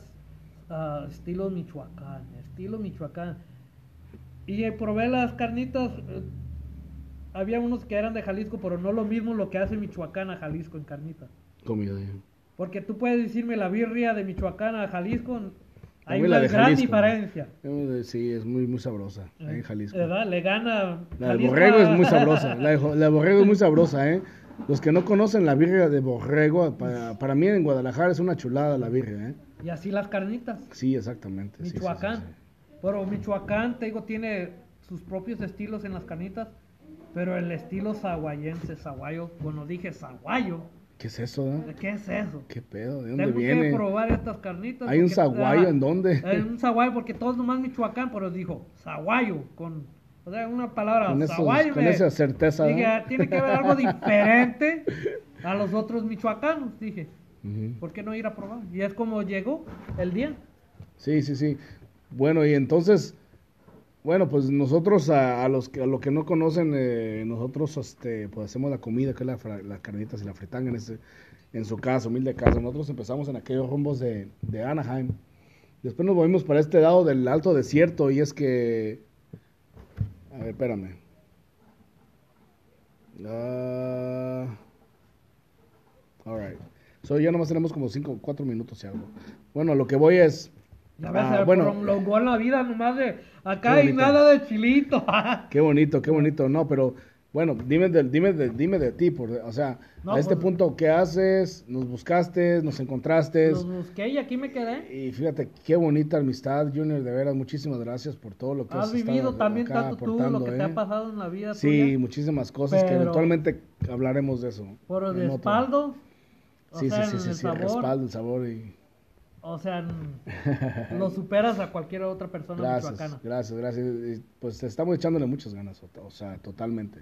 ah, estilo Michoacán, estilo Michoacán. Y eh, probé las carnitas, eh, había unos que eran de Jalisco, pero no lo mismo lo que hace Michoacán a Jalisco en carnitas. Comida. ya. Porque tú puedes decirme la birria de Michoacán a Jalisco, hay una gran Jalisco, diferencia. Eh, Sí, es muy, muy sabrosa. ahí en Jalisco. ¿Verdad? Le gana. La de borrego es muy sabrosa. La de, jo- la de borrego es muy sabrosa, ¿eh? Los que no conocen la birria de borrego, para, para mí en Guadalajara es una chulada la birria, ¿eh? Y así las carnitas. Sí, exactamente. sí, sí, sí, Michoacán. sí. Pero Michoacán, te digo, tiene sus propios estilos en las carnitas. Pero el estilo saguayense, saguayo, bueno, dije saguayo. ¿Qué es eso, eh? ¿Qué es eso? ¿Qué pedo? ¿De dónde Tengo viene? que probar estas carnitas. ¿Hay un saguayo ah, en dónde? Hay un saguayo porque todos nomás Michoacán, pero dijo saguayo con... O sea, una palabra, Con, esos- saguayo. con me- esa certeza. Dije, ¿no? "Ah, tiene que haber algo diferente a los otros michoacanos, dije. Ujú. ¿Por qué no ir a probar? Y es como llegó el día. Sí, sí, sí. Bueno, y entonces, bueno, pues nosotros a, los que a los que no conocen, eh, nosotros este, pues hacemos la comida, que es la, las carnitas y la fritanga en, ese, en su casa, humilde casa. Nosotros empezamos en aquellos rumbos de, de Anaheim. Después nos movimos para este lado del alto desierto y es que... A ver, espérame. Ah, all right. So ya nomás tenemos como 5, 4 minutos y algo. Bueno, lo que voy es... Ya ves, Ah, bueno. prolongó la vida nomás de acá bonito. nada de chilito. Qué bonito, qué bonito. No, pero bueno, dime de, dime de, dime de ti, por, o sea, No, a este pues- punto, ¿qué haces? Nos buscaste, nos encontraste. Los busqué y aquí me quedé. Y fíjate, qué bonita amistad, Junior, de veras, muchísimas gracias por todo lo que has, Has vivido también acá tanto tú lo que te ¿eh? ha pasado en la vida Sí, tuya. muchísimas cosas que eventualmente hablaremos de eso. Por el en otro. espaldo. O Sí, sí, sí, sí, el sí, el respaldo, el sabor y... O sea, lo superas a cualquier otra persona Gracias, michoacana. gracias, gracias. Pues estamos echándole muchas ganas, o- sea, totalmente.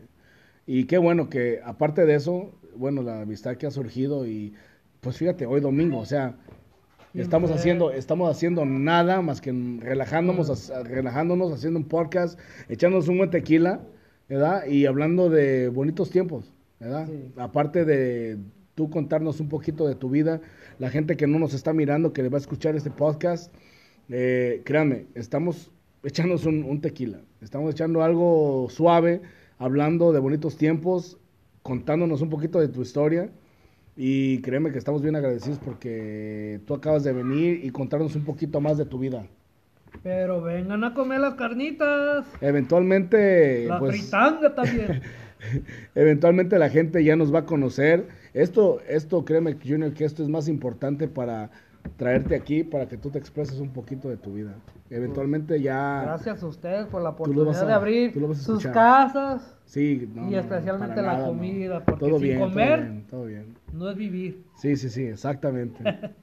Y qué bueno que, aparte de eso, bueno, la amistad que ha surgido y, pues fíjate, hoy domingo, o sea, Siempre. estamos haciendo, estamos haciendo nada más que relajándonos, ha- relajándonos, haciendo un podcast, echándonos un buen tequila, ¿verdad? Y hablando de bonitos tiempos, ¿verdad? Sí. Aparte de tú contarnos un poquito de tu vida, la gente que no nos está mirando, que le va a escuchar este podcast, eh, créanme, estamos echándonos un, un tequila, estamos echando algo suave, hablando de bonitos tiempos, contándonos un poquito de tu historia. Y créeme que estamos bien agradecidos porque tú acabas de venir y contarnos un poquito más de tu vida. Pero vengan a comer las carnitas. Eventualmente, La pues, fritanga también. eventualmente la gente ya nos va a conocer. Esto, esto, créeme, Junior, que esto es más importante para traerte aquí, para que tú te expreses un poquito de tu vida. Eventualmente ya... Gracias a ustedes por la oportunidad a- de abrir sus casas. Sí, no, Y no, especialmente para la nada, no. comida, porque todo sin bien, comer- Todo bien, todo bien. No es vivir. Sí, sí, sí, exactamente.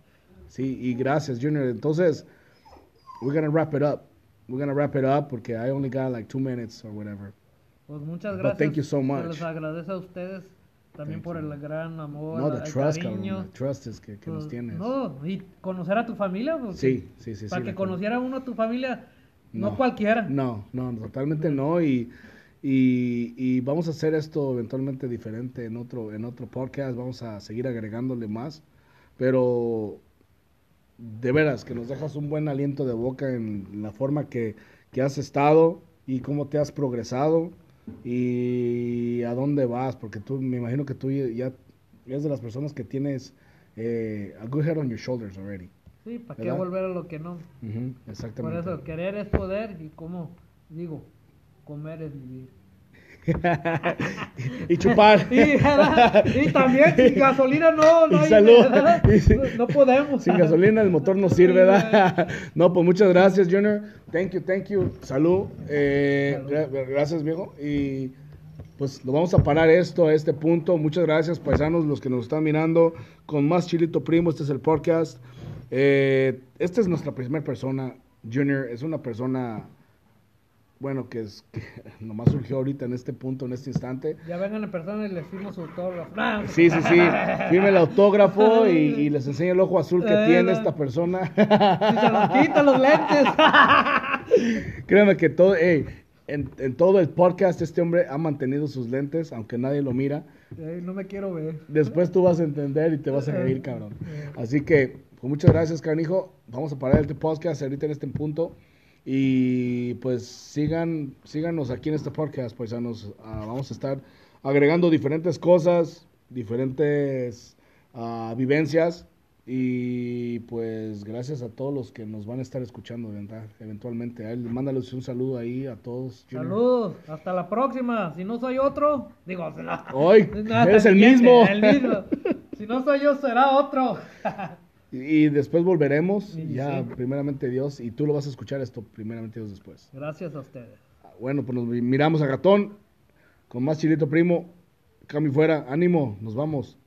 Sí, y gracias, Junior. Entonces, we're gonna wrap it up. We're gonna wrap it up porque I only got like two minutes or whatever. Pues muchas But gracias. thank you so much. Les agradece a ustedes también por el gran amor, No, the el trust, cariño. cabrón. The trust es que, que nos Pues, tienes. No, y conocer a tu familia. porque Sí, sí, sí. Para sí, que conociera uno a tu familia, no, No. cualquiera. No, no, totalmente no. Y, y, y vamos a hacer esto eventualmente diferente en otro, en otro podcast. Vamos a seguir agregándole más. Pero de veras que nos dejas un buen aliento de boca en la forma que, que has estado y cómo te has progresado y a dónde vas. Porque tú, me imagino que tú ya eres de las personas que tienes eh, a good head on your shoulders already. Sí, ¿para qué volver a lo que no? Ujú, Por exactamente. eso, querer es poder y como digo, comer es vivir. Y chupar. Y, también sin gasolina no, no, Y hay- salud. no, no podemos. Sin gasolina el motor no sirve, ¿verdad? No, pues muchas gracias, Junior. Thank you, thank you. Salud. Eh, Salud. gracias, viejo. Y pues lo vamos a parar esto a este punto. Muchas gracias, paisanos, los que nos están mirando. Con más Chilito Primo, este es el podcast. Eh, esta es nuestra primera persona. Junior es una persona, bueno, que es que nomás surgió ahorita en este punto, en este instante. Ya vengan en persona y les firmo su autógrafo. Sí, sí, sí. Firme el autógrafo y, y les enseña el ojo azul que Eh, tiene esta persona. Y se los quita los lentes. Créeme que todo, ey, en, en todo el podcast este hombre ha mantenido sus lentes, aunque nadie lo mira. No me quiero ver. Después tú vas a entender y te vas a reír, cabrón. Así que, pues muchas gracias, canijo. Vamos a parar este podcast ahorita en este punto. Y pues sigan, síganos aquí en este podcast, paisanos. Ah, vamos a estar agregando diferentes cosas, diferentes ah, vivencias. Y pues gracias a todos los que nos van a estar escuchando, ¿verdad? Eventualmente. Él, mándales un saludo ahí a todos. Saludos, hasta la próxima. Si no soy otro, digo, se la- Hoy, No, eres el mismo. El mismo. Si no soy yo, será otro. Y después volveremos, Sí, ya sí. primeramente Dios, y tú lo vas a escuchar esto primeramente Dios después. Gracias a ustedes. Bueno, pues nos miramos a Gatón con más Chilito Primo. Cami fuera, ánimo, nos vamos.